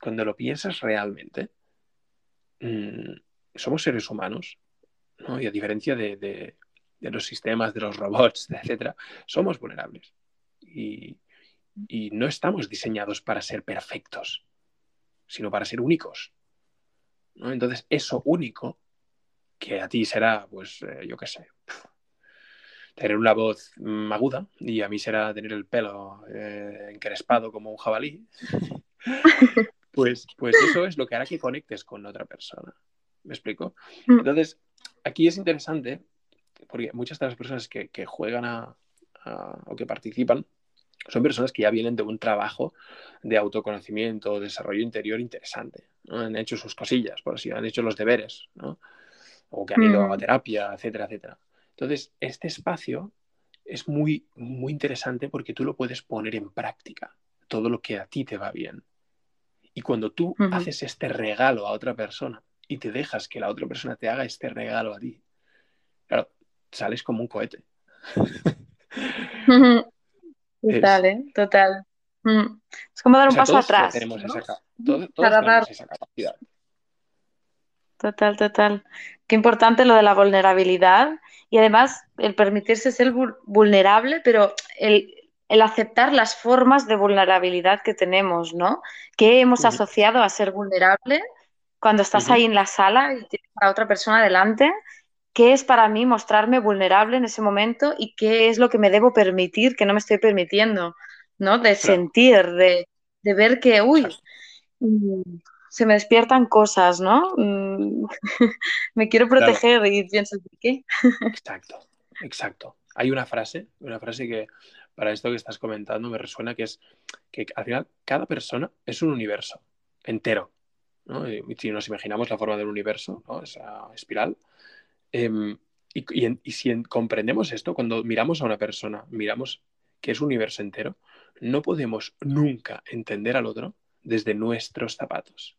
cuando lo piensas realmente, mm, somos seres humanos, ¿no? Y a diferencia de, los sistemas, de los robots, etcétera, somos vulnerables. Y, y no estamos diseñados para ser perfectos, sino para ser únicos. ¿no? Entonces, eso único, que a ti será, pues, eh, yo qué sé, tener una voz aguda y a mí será tener el pelo eh, encrespado como un jabalí, pues, pues eso es lo que hará que conectes con otra persona. ¿Me explico? Mm. Entonces, aquí es interesante porque muchas de las personas que, juegan a, o que participan son personas que ya vienen de un trabajo de autoconocimiento, desarrollo interior interesante. Han hecho sus cosillas, por así, han hecho los deberes, ¿no? o que han ido a mm. terapia, etcétera, etcétera. Entonces, este espacio es muy, muy interesante porque tú lo puedes poner en práctica, todo lo que a ti te va bien. Y cuando tú haces este regalo a otra persona y te dejas que la otra persona te haga este regalo a ti, claro, sales como un cohete. Total, ¿eh? Total. Es como dar un paso atrás. Tenemos esa, todos, tenemos esa capacidad. Total, total. Qué importante lo de la vulnerabilidad y además el permitirse ser vulnerable, pero el, aceptar las formas de vulnerabilidad que tenemos, ¿no? Que hemos asociado a ser vulnerable cuando estás ahí en la sala y tienes a otra persona delante. ¿Qué es para mí mostrarme vulnerable en ese momento y qué es lo que me debo permitir que no me estoy permitiendo, ¿no? De sentir, de, de, ver que, uy, se me despiertan cosas, ¿no? Mm, me quiero proteger y pienso, ¿qué? exacto, exacto. Hay una frase, una frase que para esto que estás comentando me resuena, que es que al final cada persona es un universo entero. ¿no? Y si nos imaginamos la forma del universo, ¿no? esa espiral, em, y, si comprendemos esto, cuando miramos a una persona, miramos que es un universo entero, no podemos nunca entender al otro desde nuestros zapatos.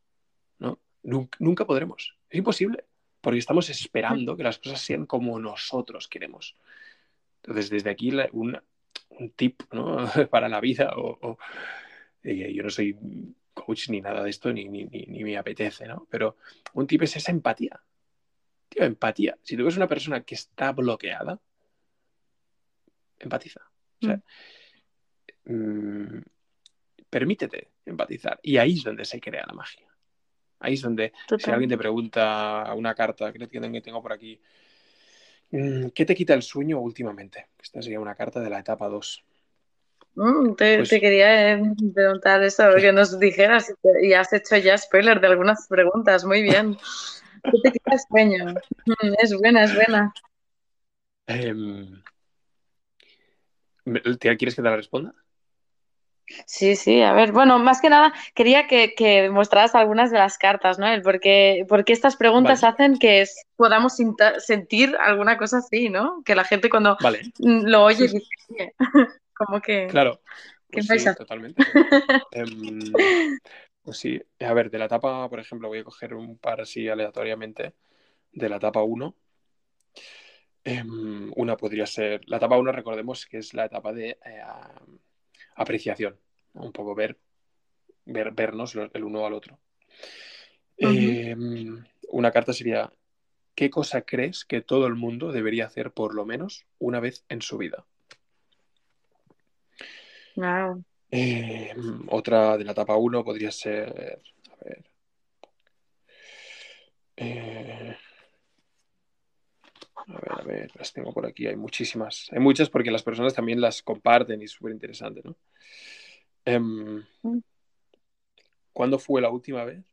Nunca, podremos. Es imposible, porque estamos esperando que las cosas sean como nosotros queremos. Entonces, desde aquí un, tip para la vida, o, eh, yo no soy coach ni nada de esto, ni, ni, ni, me apetece, ¿no? Pero un tip es esa empatía. Tío, empatía. Si tú ves una persona que está bloqueada, empatiza. O sea, mm. Mm, permítete empatizar. Y ahí es donde se crea la magia. Ahí es donde, si alguien te pregunta una carta que tengo por aquí, mm, ¿qué te quita el sueño últimamente? Esta sería una carta de la etapa 2. Mm, pues te, quería eh, preguntar eso, que nos dijeras y has hecho ya spoiler de algunas preguntas. Muy bien. ¿Qué te quita el sueño? Mm, es buena, es buena. Em, ¿Quieres que te la responda? Sí, sí, a ver, bueno, más que nada quería que, que mostraras algunas de las cartas, ¿no? El porque, porque estas preguntas hacen que podamos sentir alguna cosa así, ¿no? Que la gente cuando lo oye dice, como que... Claro, pues sí, totalmente. Em, pues sí, a ver, de la etapa, por ejemplo, voy a coger un par así aleatoriamente, de la etapa 1. Em, una podría ser, la etapa 1 recordemos que es la etapa de... Eh, apreciación, un poco ver, ver vernos el uno al otro. Em, una carta sería, ¿qué cosa crees que todo el mundo debería hacer por lo menos una vez en su vida? Em, otra de la etapa 1 podría ser, a ver, eh, las tengo por aquí, hay muchísimas. Hay muchas porque las personas también las comparten y es súper interesante, ¿no? Em, mm. ¿Cuándo fue la última vez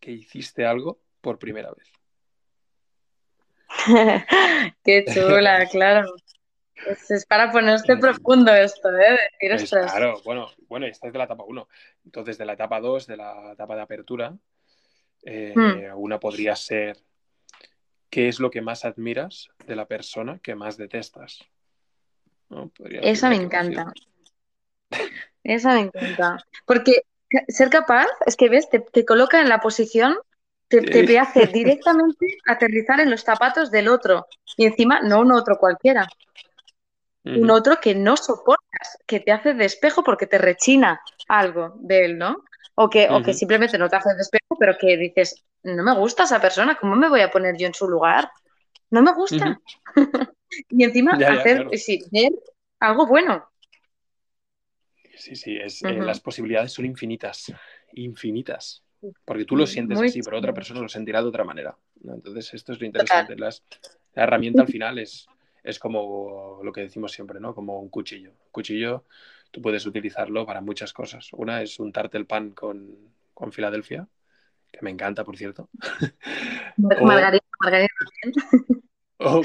que hiciste algo por primera vez? Qué chula, claro. Es, para ponerse profundo esto, ¿eh? claro, bueno, bueno, esta es de la etapa 1. Entonces, de la etapa 2, de la etapa de apertura, eh, mm. una podría ser ¿qué es lo que más admiras de la persona que más detestas? Esa me encanta. Esa me encanta. Porque ser capaz, es que ves, te, coloca en la posición te, hace directamente aterrizar en los zapatos del otro. Y encima, no un otro cualquiera. Un otro que no soportas, que te hace de espejo porque te rechina algo de él, ¿no? O que, o que simplemente no te hace de espejo, pero que dices, no me gusta esa persona, ¿cómo me voy a poner yo en su lugar? No me gusta. y encima hacer algo bueno. Sí, sí, es, eh, las posibilidades son infinitas, infinitas. Porque tú lo sientes así, pero otra persona lo sentirá de otra manera. Entonces, esto es lo interesante. la herramienta al final es, es como lo que decimos siempre, ¿no? Como un cuchillo. Un cuchillo, tú puedes utilizarlo para muchas cosas. Una es untarte el pan con, con Filadelfia, que me encanta, por cierto. Margarita. O,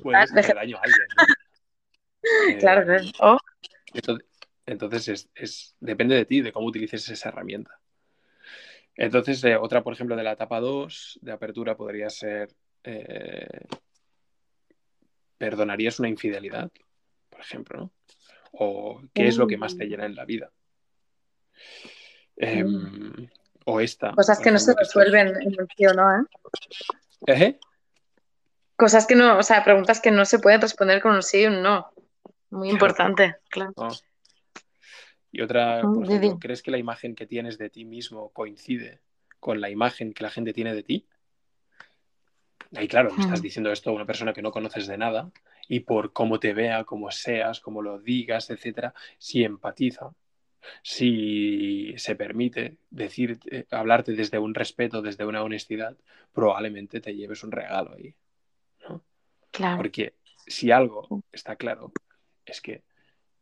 puedes hacer daño a alguien. Claro, claro. Entonces, entonces es, depende de ti, de cómo utilices esa herramienta. Entonces, eh, otra, por ejemplo, de la etapa 2 de apertura podría ser, eh, ¿perdonarías una infidelidad? Por ejemplo, ¿no? O ¿qué es lo que más te llena en la vida? Em, o esta. Cosas que no se resuelven en el sí o no, ¿eh? Cosas que no, o sea, preguntas que no se pueden responder con un sí o un no. Muy importante, claro. Y otra, por ejemplo, ¿crees que la imagen que tienes de ti mismo coincide con la imagen que la gente tiene de ti? Ahí, claro, estás diciendo esto a una persona que no conoces de nada y por cómo te vea, cómo seas, cómo lo digas, etcétera, si empatiza, si se permite decir, hablarte desde un respeto, desde una honestidad, probablemente te lleves un regalo ahí. ¿no? Claro. Porque si algo está claro, es que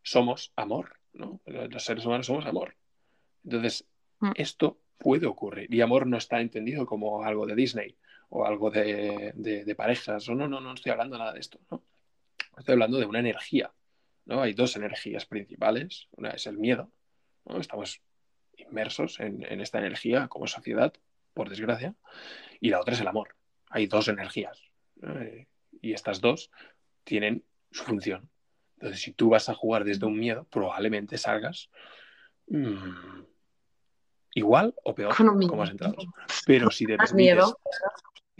somos amor. Los seres humanos somos amor. Entonces, mm. esto puede ocurrir. Y amor no está entendido como algo de Disney o algo de, parejas. O no, no, no estoy hablando nada de esto. ¿no? Estoy hablando de una energía. ¿no? Hay dos energías principales. Una es el miedo. Estamos inmersos en, esta energía como sociedad, por desgracia. Y la otra es el amor. Hay dos energías. Y estas dos tienen su función. Entonces, si tú vas a jugar desde un miedo, probablemente salgas mm, igual o peor como has entrado. Pero si te más permites. Miedo.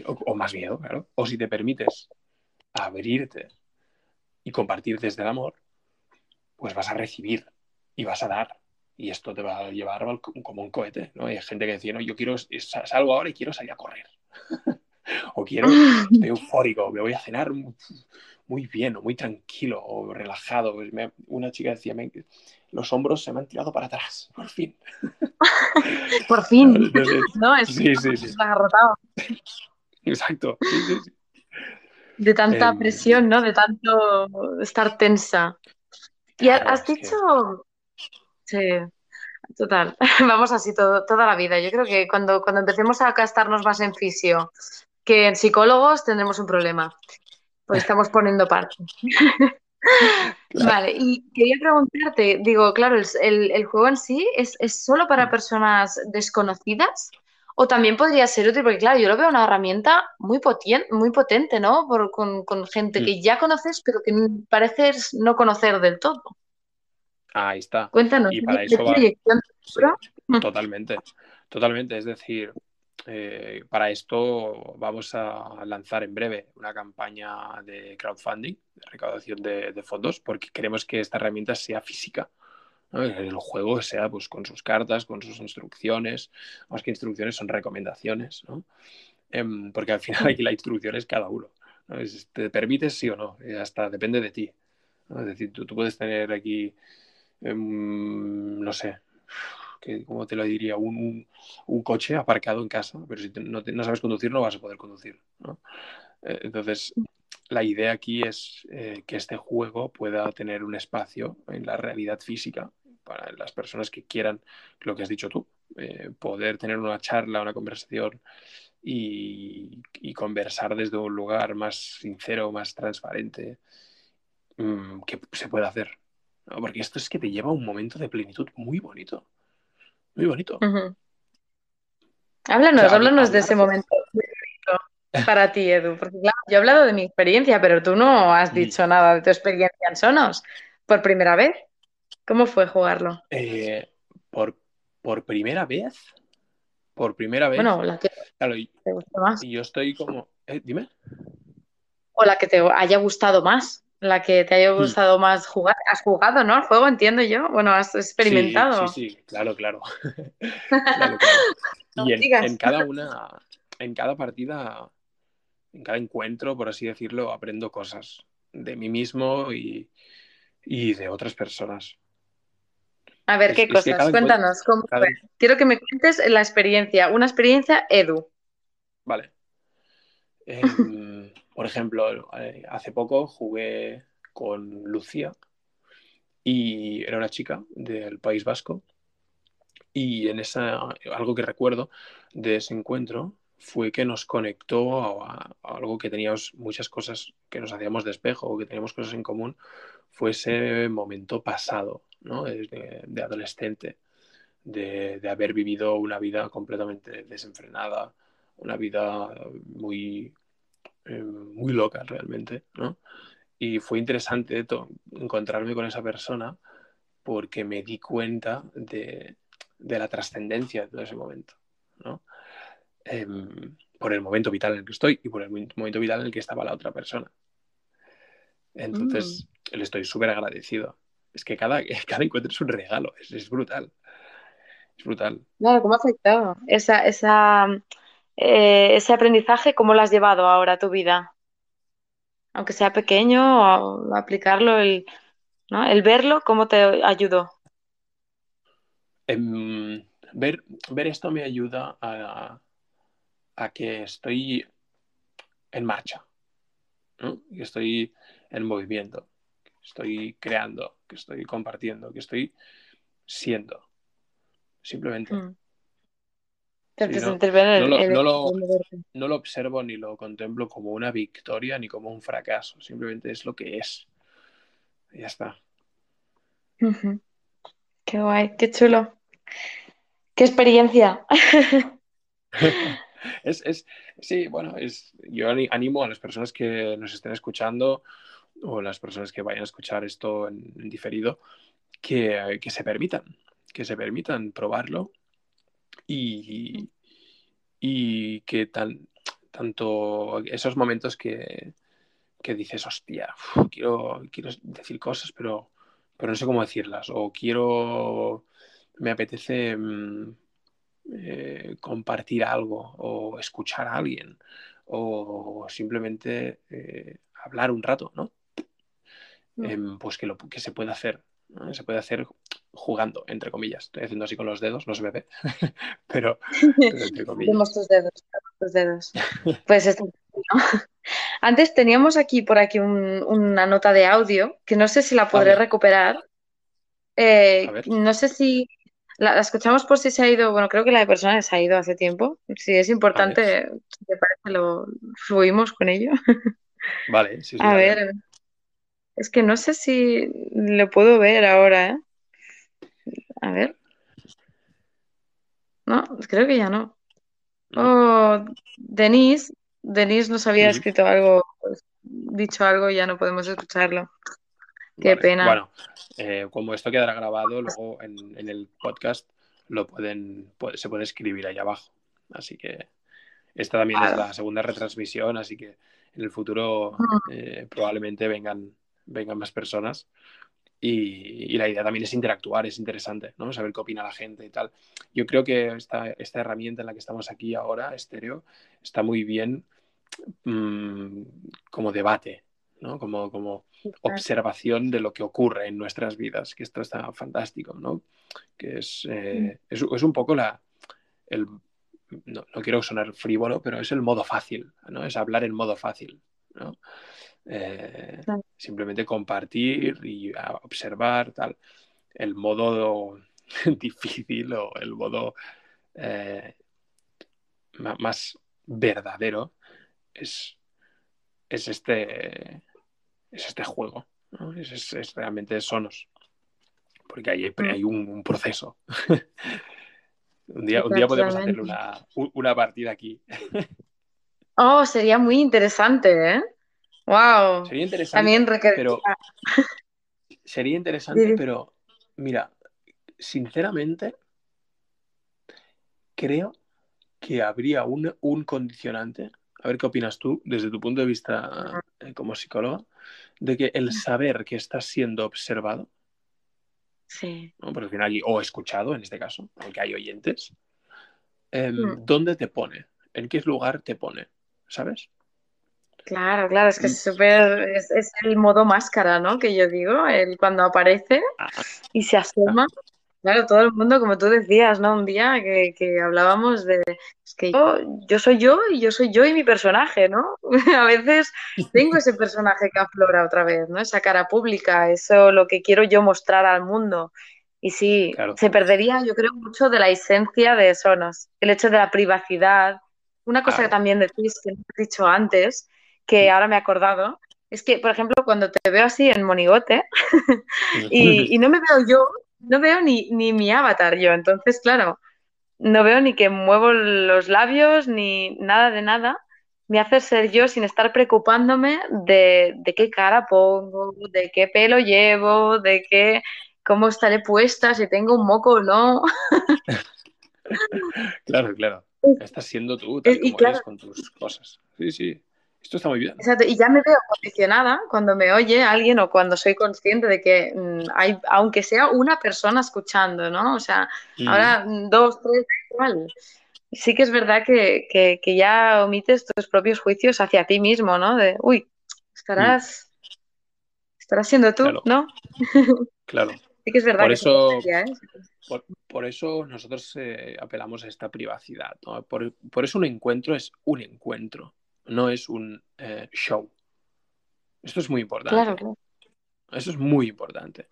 O, más miedo, claro. O si te permites abrirte y compartir desde el amor, pues vas a recibir y vas a dar. Y esto te va a llevar como un cohete, ¿no? Hay gente que dice, no, yo quiero, salgo ahora y quiero salir a correr. o quiero, estoy eufórico, me voy a cenar muy bien o muy tranquilo o relajado. Pues una chica decía, los hombros se me han tirado para atrás, por fin. por fin. no, es, sí, sí, sí. Exacto. De tanta presión, ¿no? De tanto estar tensa. y has dicho... Sí, total. Vamos así todo, toda la vida. Yo creo que cuando, cuando empecemos a gastarnos más en fisio que en psicólogos tendremos un problema. Pues estamos poniendo parte. Vale, y quería preguntarte, digo, claro, el, juego en sí es, solo para mm. personas desconocidas o también podría ser útil, porque claro, yo lo veo una herramienta muy, potente, muy potente, ¿no? Por, con, gente que mm. ya conoces, pero que pareces no conocer del todo. Ahí está. Cuéntanos. Y para eso totalmente, totalmente. Es decir, eh, para esto vamos a lanzar en breve una campaña de crowdfunding, de recaudación de, fondos, porque queremos que esta herramienta sea física. El juego sea pues, con sus cartas, con sus instrucciones, más que instrucciones son recomendaciones, em, porque al final aquí la instrucción es cada uno. ¿Te permites sí o no? hasta depende de ti. Es decir, tú, puedes tener aquí, em, no sé, que, como te lo diría, un, coche aparcado en casa, pero si no, sabes conducir no vas a poder conducir. Eh, entonces, la idea aquí es eh, que este juego pueda tener un espacio en la realidad física para las personas que quieran, lo que has dicho tú, eh, poder tener una charla, una conversación y, conversar desde un lugar más sincero, más transparente, mm, que se pueda hacer. Porque esto es que te lleva a un momento de plenitud muy bonito. Muy bonito. Háblanos, háblanos de ese momento para ti, Edu. Porque claro, yo he hablado de mi experiencia, pero tú no has dicho nada de tu experiencia en Sonos. Por primera vez. ¿Cómo fue jugarlo? Eh, por, por primera vez. por primera vez. Bueno, la que claro, y, te guste más. y yo estoy como. eh, dime. O la que te haya gustado más. La que te haya Hmm. gustado más jugar. ¿Has jugado, no? Al juego, entiendo yo. Bueno, has experimentado. Sí, sí, sí, claro, claro. Claro, claro. Y en, en cada una, en cada partida, en cada encuentro, por así decirlo, aprendo cosas de mí mismo y, y de otras personas. A ver, Es- ¿qué es que cosas? Cuéntanos. ¿cómo Cada- fue? Quiero que me cuentes la experiencia. Una experiencia Edu. Vale. Em, por ejemplo, eh, hace poco jugué con Lucía y era una chica del País Vasco y en esa algo que recuerdo de ese encuentro fue que nos conectó a, a algo que teníamos muchas cosas que nos hacíamos de espejo o que teníamos cosas en común fue ese momento pasado ¿no? de, de adolescente de, de haber vivido una vida completamente desenfrenada una vida muy eh, muy loca realmente ¿no? y fue interesante encontrarme con esa persona porque me di cuenta de, de la trascendencia de todo ese momento, ¿no? Em, por el momento vital en el que estoy y por el mo- momento vital en el que estaba la otra persona. Entonces, le estoy súper agradecido. Es que cada, cada encuentro es un regalo, es, es brutal. Es brutal. Claro, ¿cómo ha afectado esa, esa, eh, ese aprendizaje? ¿Cómo lo has llevado ahora a tu vida? Aunque sea pequeño, aplicarlo, el, ¿no? El verlo, ¿cómo te ayudó? Em, ver, ver esto me ayuda a, a que estoy en marcha, ¿no? Estoy en movimiento, estoy creando, que estoy compartiendo, que estoy siendo. Simplemente. Mm. Sí, haces no- lo- el- no lo- el moverte. No lo observo ni lo contemplo como una victoria ni como un fracaso, simplemente es lo que es. Y ya está. Qué guay, qué chulo. Qué experiencia. Es, es, sí, bueno, es, yo ani- animo a las personas que nos estén escuchando o las personas que vayan a escuchar esto en, diferido que, que se permitan, que se permitan probarlo y, y que tan, tanto esos momentos que, que dices, hostia, quiero, quiero decir cosas, pero, pero no sé cómo decirlas, o quiero, me apetece mm, eh, compartir algo, o escuchar a alguien, o simplemente eh, hablar un rato, ¿no? Mm. Em, pues que, lo, que se puede hacer, ¿no? se puede hacer jugando, entre comillas. Estoy haciendo así con los dedos, no se me ve, pero, pero entre comillas. Vemos tus dedos, tus dedos. Pues esto, ¿no? Antes teníamos aquí por aquí un- una nota de audio que no sé si la podré recuperar. Eh, A no sé si la, la escuchamos por si se ha ido. Bueno, creo que la de personas se ha ido hace tiempo. Si es importante, si te parece, lo fluimos con ello. Vale, sí, sí. A dale. ver, es que no sé si lo puedo ver ahora, ¿eh? A ver. No, creo que ya no. Oh, Denise, Denise nos había escrito algo, pues, dicho algo y ya no podemos escucharlo. Qué Vale. pena. Bueno, eh, como esto quedará grabado, luego en, en el podcast lo pueden, puede- se puede escribir ahí abajo. Así que esta también es la segunda retransmisión, así que en el futuro Mm. eh, probablemente vengan, vengan más personas. Y, y la idea también es interactuar, es interesante, ¿no? Saber qué opina la gente y tal. Yo creo que esta, esta herramienta en la que estamos aquí ahora, estéreo, está muy bien mm, como debate, ¿no? Como, como observación de lo que ocurre en nuestras vidas, que esto está fantástico, ¿no? Que es, eh, es, es un poco la, el, no, no quiero sonar frívolo, pero es el modo fácil, ¿no? Es hablar en modo fácil, ¿no? Eh, simplemente compartir y observar, tal. El modo difícil o el modo eh, más verdadero es, es este es este juego, ¿no? es, es- es realmente sonos, porque ahí hay, Mm. hay un, un proceso. un día, un día podemos Totalmente. una, una partida aquí. Oh, sería muy interesante, ¿eh? Wow. Sería interesante, También pero sería interesante, pero mira, sinceramente, creo que habría un, un condicionante, a ver qué opinas tú, desde tu punto de vista eh, como psicóloga, de que el saber que estás siendo observado, Sí. ¿no? Porque al final, o escuchado en este caso, aunque hay oyentes, em. ¿dónde te pone? ¿En qué lugar te pone? ¿Sabes? Claro, claro, es que Mm. es súper, es, es el modo máscara, ¿no? Que yo digo, el cuando aparece y se asoma. Claro, todo el mundo, como tú decías, ¿no? Un día que, que hablábamos de, es que yo, yo soy yo y yo soy yo y mi personaje, ¿no? A veces tengo ese personaje que aflora otra vez, ¿no? Esa cara pública, eso lo que quiero yo mostrar al mundo. Y sí, Claro. se perdería, yo creo, mucho de la esencia de Sonos, el hecho de la privacidad. Una cosa Claro. que también decís, que no he dicho antes, que ahora me he acordado, es que, por ejemplo, cuando te veo así en monigote y, y no me veo yo, no veo ni, ni mi avatar yo. Entonces, claro, no veo ni que muevo los labios ni nada de nada. Me hace ser yo sin estar preocupándome de, de qué cara pongo, de qué pelo llevo, de qué, cómo estaré puesta, si tengo un moco o no. Claro, claro. Estás siendo tú, tal y como claro. eres con tus cosas. Sí, sí. Esto está muy bien. Exacto, y ya me veo condicionada cuando me oye alguien o cuando soy consciente de que mm, hay, aunque sea una persona escuchando, ¿no? O sea, Mm. ahora mm, dos, tres, igual. Sí que es verdad que, que- que ya omites tus propios juicios hacia ti mismo, ¿no? De, uy, estarás, estarás siendo tú, Claro. ¿no? Claro. Sí que es verdad Por que eso- ¿eh? Por, por eso nosotros eh, apelamos a esta privacidad. ¿no? Por, por eso un encuentro es un encuentro, no es un eh, show. Esto es muy importante. Claro, claro. Eso es muy importante.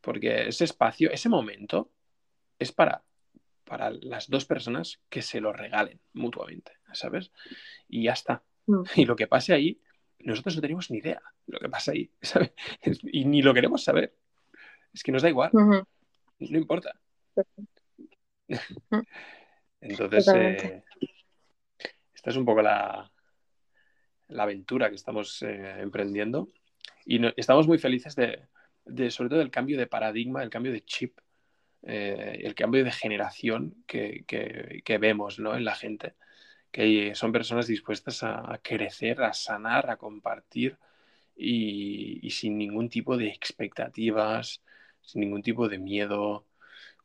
Porque ese espacio, ese momento, es para, para las dos personas que se lo regalen mutuamente, ¿sabes? Y ya está. Mm. Y lo que pase ahí, nosotros no tenemos ni idea de lo que pasa ahí, ¿sabes? Y ni lo queremos saber. Es que nos da igual, no importa. Entonces, eh, esta es un poco la, la aventura que estamos eh, emprendiendo. Y estamos muy felices de, sobre todo, del cambio de paradigma, el cambio de chip, eh, el cambio de generación que, vemos ¿no? en la gente. Que son personas dispuestas a, crecer, a sanar, a compartir y, y sin ningún tipo de expectativas, sin ningún tipo de miedo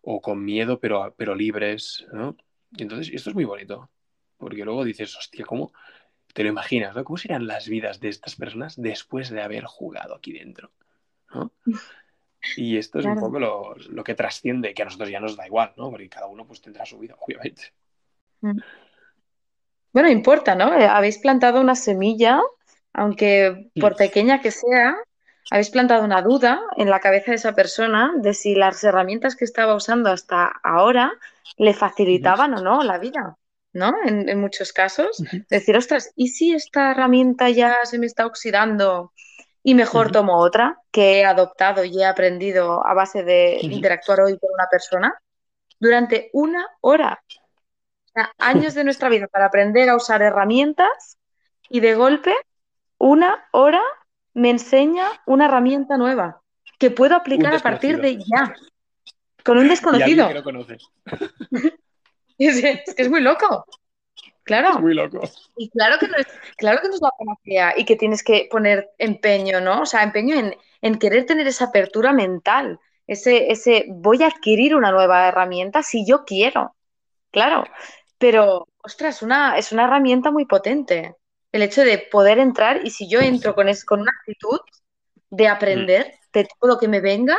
o con miedo pero, pero libres, ¿no? Y entonces esto es muy bonito, porque luego dices, hostia, ¿cómo te lo imaginas, ¿no? ¿Cómo serán las vidas de estas personas después de haber jugado aquí dentro? ¿no? Y esto es un poco lo, lo que trasciende, que a nosotros ya nos da igual, ¿no? Porque cada uno pues tendrá su vida, obviamente. Bueno, importa, ¿no? Eh, Habéis plantado una semilla, aunque por Mm. pequeña que sea, habéis plantado una duda en la cabeza de esa persona de si las herramientas que estaba usando hasta ahora le facilitaban o no la vida, ¿no? En, en muchos casos. Decir, ostras, ¿y si esta herramienta ya se me está oxidando y mejor tomo otra que he adoptado y he aprendido a base de interactuar hoy con una persona? Durante una hora. O sea, años de nuestra vida para aprender a usar herramientas y de golpe, una hora me enseña una herramienta nueva que puedo aplicar a partir de ya, con un Y desconocido. que no conoces. Es, es que es muy loco. Claro. Es muy loco. Y claro que no es, claro que no es la panacea y que tienes que poner empeño, ¿no? O sea, empeño en, en querer tener esa apertura mental, ese, ese voy a adquirir una nueva herramienta si yo quiero. Claro, pero ostras, una, es una herramienta muy potente. El hecho de poder entrar y si yo entro con, es, con una actitud de aprender de todo lo que me venga,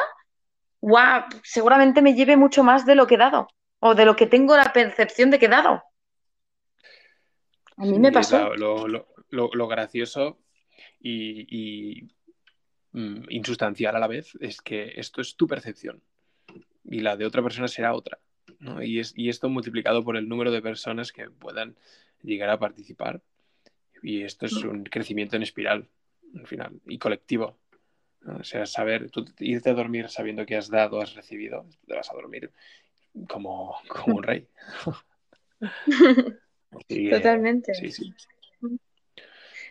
guau, seguramente me lleve mucho más de lo que he dado o de lo que tengo la percepción de que he dado. A mí me pasó. Lo, lo- lo- lo gracioso y, y, mm, insustancial a la vez es que esto es tu percepción y la de otra persona será otra. ¿no? Y, es, y esto multiplicado por el número de personas que puedan llegar a participar. Y esto es un crecimiento en espiral, al final, y colectivo. ¿no? O sea, saber, tú irte a dormir sabiendo que has dado, has recibido, te vas a dormir como, como un rey. Totalmente. Sí, sí.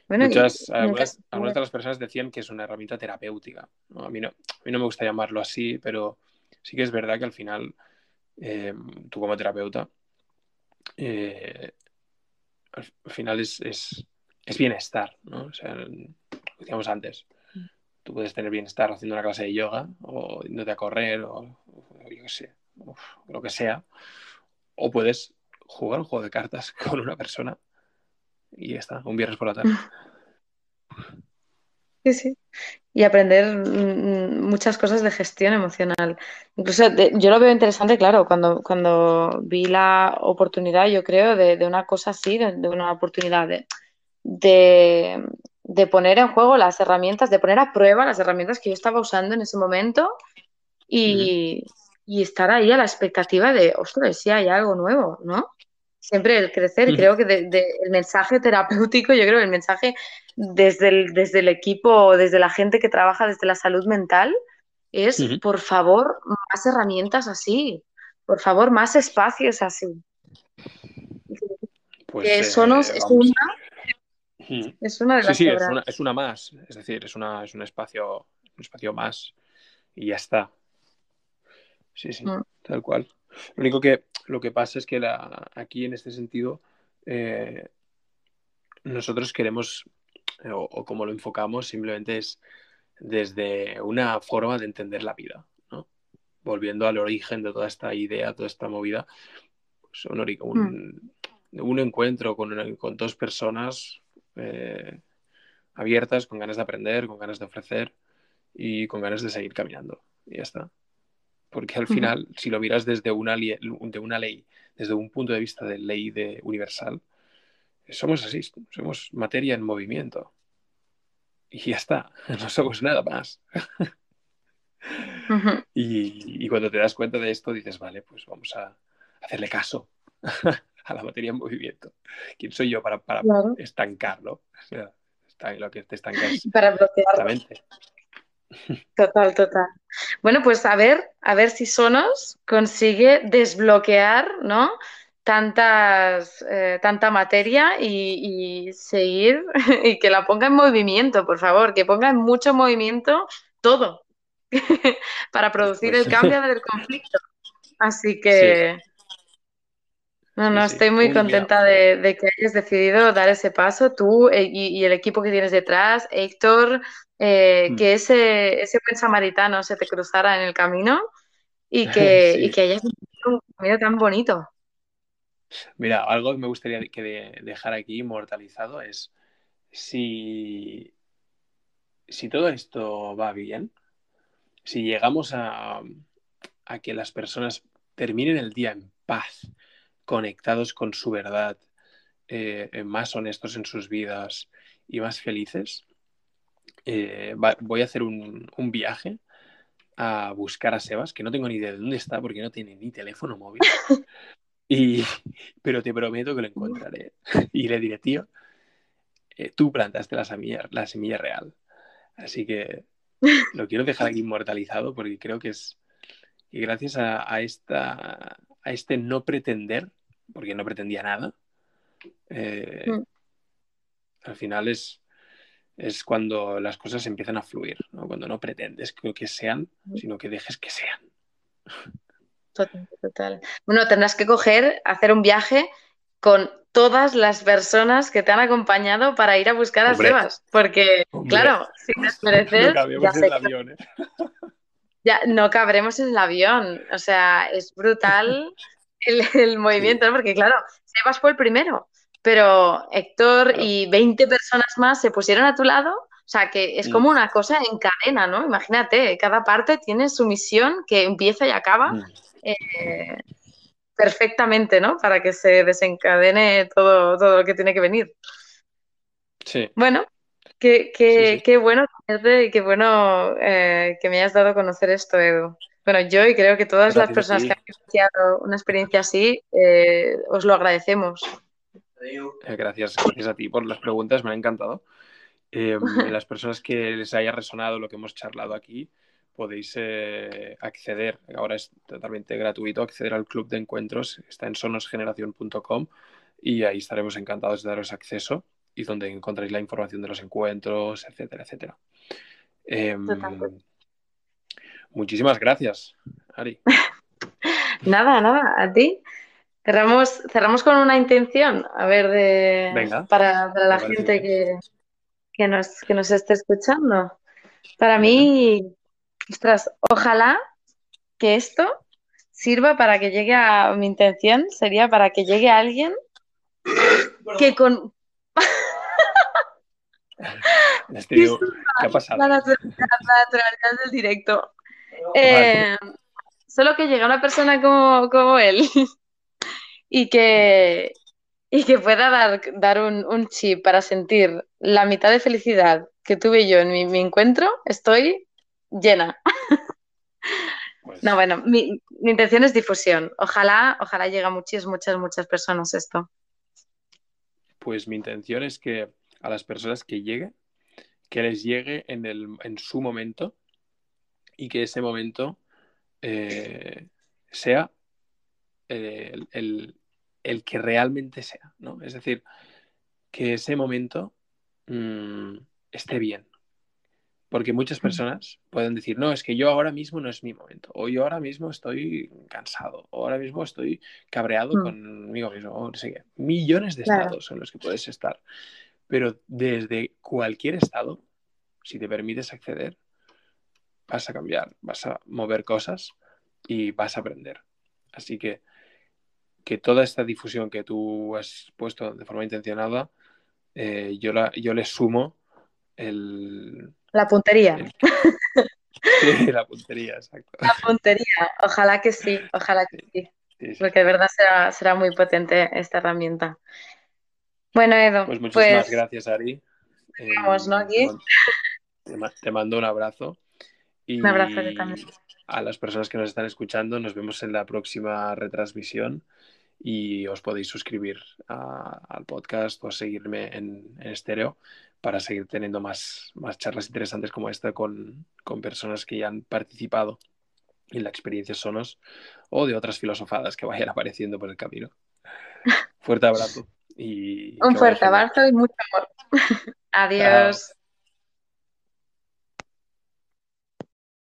Bueno, Muchas, algunas, de las personas decían que es una herramienta terapéutica. ¿no? A, mí no, a mí no me gusta llamarlo así, pero sí que es verdad que al final eh, tú como terapeuta eh, al, final es, es, bienestar, ¿no? O sea, decíamos antes, tú puedes tener bienestar haciendo una clase de yoga o yéndote a correr o, yo qué sé, lo que sea, o puedes jugar un juego de cartas con una persona y ya está, un viernes por la tarde. Sí, sí. Y aprender mm, muchas cosas de gestión emocional. Incluso yo lo veo interesante, claro, cuando, cuando vi la oportunidad, yo creo, de, una cosa así, de, una oportunidad de, de, poner en juego las herramientas, de poner a prueba las herramientas que yo estaba usando en ese momento y, y estar ahí a la expectativa de, ostras, si hay algo nuevo, ¿no? Siempre el crecer, creo que el mensaje terapéutico, yo creo que el mensaje desde el, desde el equipo, desde la gente que trabaja desde la salud mental, es, por favor, más herramientas así, por favor, más espacios así. Pues, que Sonos es una, es una de las sí, sí, es una, es una, más, es decir, es, una, es un espacio, un espacio más y ya está. Sí, sí, mm. tal cual. Lo único que lo que pasa es que la, aquí en este sentido eh, nosotros queremos o, como lo enfocamos simplemente es desde una forma de entender la vida, ¿no? Volviendo al origen de toda esta idea, toda esta movida, pues un, mm. encuentro con, con, dos personas eh, abiertas, con ganas de aprender, con ganas de ofrecer y con ganas de seguir caminando. Y ya está. Porque al final, si lo miras desde una, de una ley, desde un punto de vista de ley de universal, somos así, somos materia en movimiento. Y ya está, no somos nada más. y, cuando te das cuenta de esto, dices, vale, pues vamos a hacerle caso a la materia en movimiento. ¿Quién soy yo para, para estancarlo? O sea, lo que te estancas. Para bloquearlo. Total, total. Bueno, pues a ver, a ver si Sonos consigue desbloquear, ¿no? Tantas, eh, tanta materia y, seguir y que la ponga en movimiento, por favor, que ponga en mucho movimiento todo para producir pues el cambio del conflicto. Así que no, no, estoy muy contenta de, que hayas decidido dar ese paso, tú eh, y, el equipo que tienes detrás, Héctor, eh, mm. que ese, ese buen samaritano se te cruzara en el camino y que, y que hayas un camino tan bonito. Mira, algo que me gustaría que dejar aquí inmortalizado es si, si todo esto va bien, si llegamos a, a que las personas terminen el día en paz, conectados con su verdad, eh, más honestos en sus vidas y más felices, eh, voy a hacer un, viaje a buscar a Sebas, que no tengo ni idea de dónde está porque no tiene ni teléfono móvil. Y, pero te prometo que lo encontraré. Y le diré, tío, eh, tú plantaste la semilla, la semilla real. Así que lo quiero dejar aquí inmortalizado porque creo que es y gracias a, esta, a este no pretender, porque no pretendía nada, eh, mm. al final es, es cuando las cosas empiezan a fluir, ¿no? cuando no pretendes que, sean, mm. sino que dejes que sean. Total, total. Bueno, tendrás que coger, hacer un viaje con todas las personas que te han acompañado para ir a buscar a Sebas. Porque, claro, sin desmerecer. No ¿eh? Ya, no cabremos en el avión. O sea, es brutal el, movimiento, Porque claro, Sebas fue el primero, pero Héctor y 20 personas más se pusieron a tu lado. O sea, que es como mm. una cosa en cadena, ¿no? Imagínate, cada parte tiene su misión que empieza y acaba mm. eh, perfectamente, ¿no? Para que se desencadene todo, todo lo que tiene que venir. Sí. Bueno, qué, qué, qué bueno y qué bueno eh, que me hayas dado a conocer esto, Edu. Bueno, yo y creo que todas las personas que han iniciado una experiencia así, eh, os lo agradecemos. Eh, gracias, gracias a ti por las preguntas, me ha encantado. Eh, las personas que les haya resonado lo que hemos charlado aquí, podéis acceder, ahora es totalmente gratuito, acceder al club de encuentros, está en sonosgeneración.com y ahí estaremos encantados de daros acceso y donde encontráis la información de los encuentros, etcétera, etcétera. Em, Muchísimas gracias, Ari. nada, nada, a ti. Cerramos, cerramos con una intención, a ver, de, Venga, para, para la gente que, que nos, que nos esté escuchando. Para mí, ostras, ojalá que esto sirva para que llegue a mi intención, sería para que llegue alguien que con digo, ¿qué ha pasado? la naturalidad, la naturalidad del directo. Eh, solo que llegue una persona como, como él y que, y que pueda dar, dar un, un chip para sentir la mitad de felicidad que tuve yo en mi, mi encuentro, estoy llena. Pues, No, bueno, mi, mi intención es difusión. Ojalá, ojalá llegue a muchas, muchas, muchas personas esto. pues mi intención es que a las personas que llegue, que les llegue en, el, en su momento y que ese momento eh, sea el, el- el que realmente sea, ¿no? Es decir, que ese momento mm, esté bien. Porque muchas personas pueden decir, no, es que yo ahora mismo no es mi momento, o yo ahora mismo estoy cansado, o ahora mismo estoy cabreado Mm. conmigo mismo, o no sé qué. Millones de Claro. estados en los que puedes estar. Pero desde cualquier estado, si te permites acceder, vas a cambiar, vas a mover cosas y vas a aprender. Así que que toda esta difusión que tú has puesto de forma intencionada, eh, yo, la, yo le sumo el, La puntería, el- sí, la puntería, exacto. la puntería. Ojalá que sí, ojalá que sí. Sí, sí. Porque de verdad será, será muy potente esta herramienta. Bueno, Edo, Pues muchísimas pues gracias, Ari. Eh, Vamos, ¿no, te, Gui? man- te ma- te mando un abrazo. Y Un abrazo también. a las personas que nos están escuchando, nos vemos en la próxima retransmisión y os podéis suscribir a- al podcast o seguirme en, en estéreo para seguir teniendo más, más charlas interesantes como esta con, con personas que ya han participado en la experiencia Sonos o de otras filosofadas que vayan apareciendo por el camino. Fuerte abrazo y un fuerte abrazo y mucho amor. Adiós.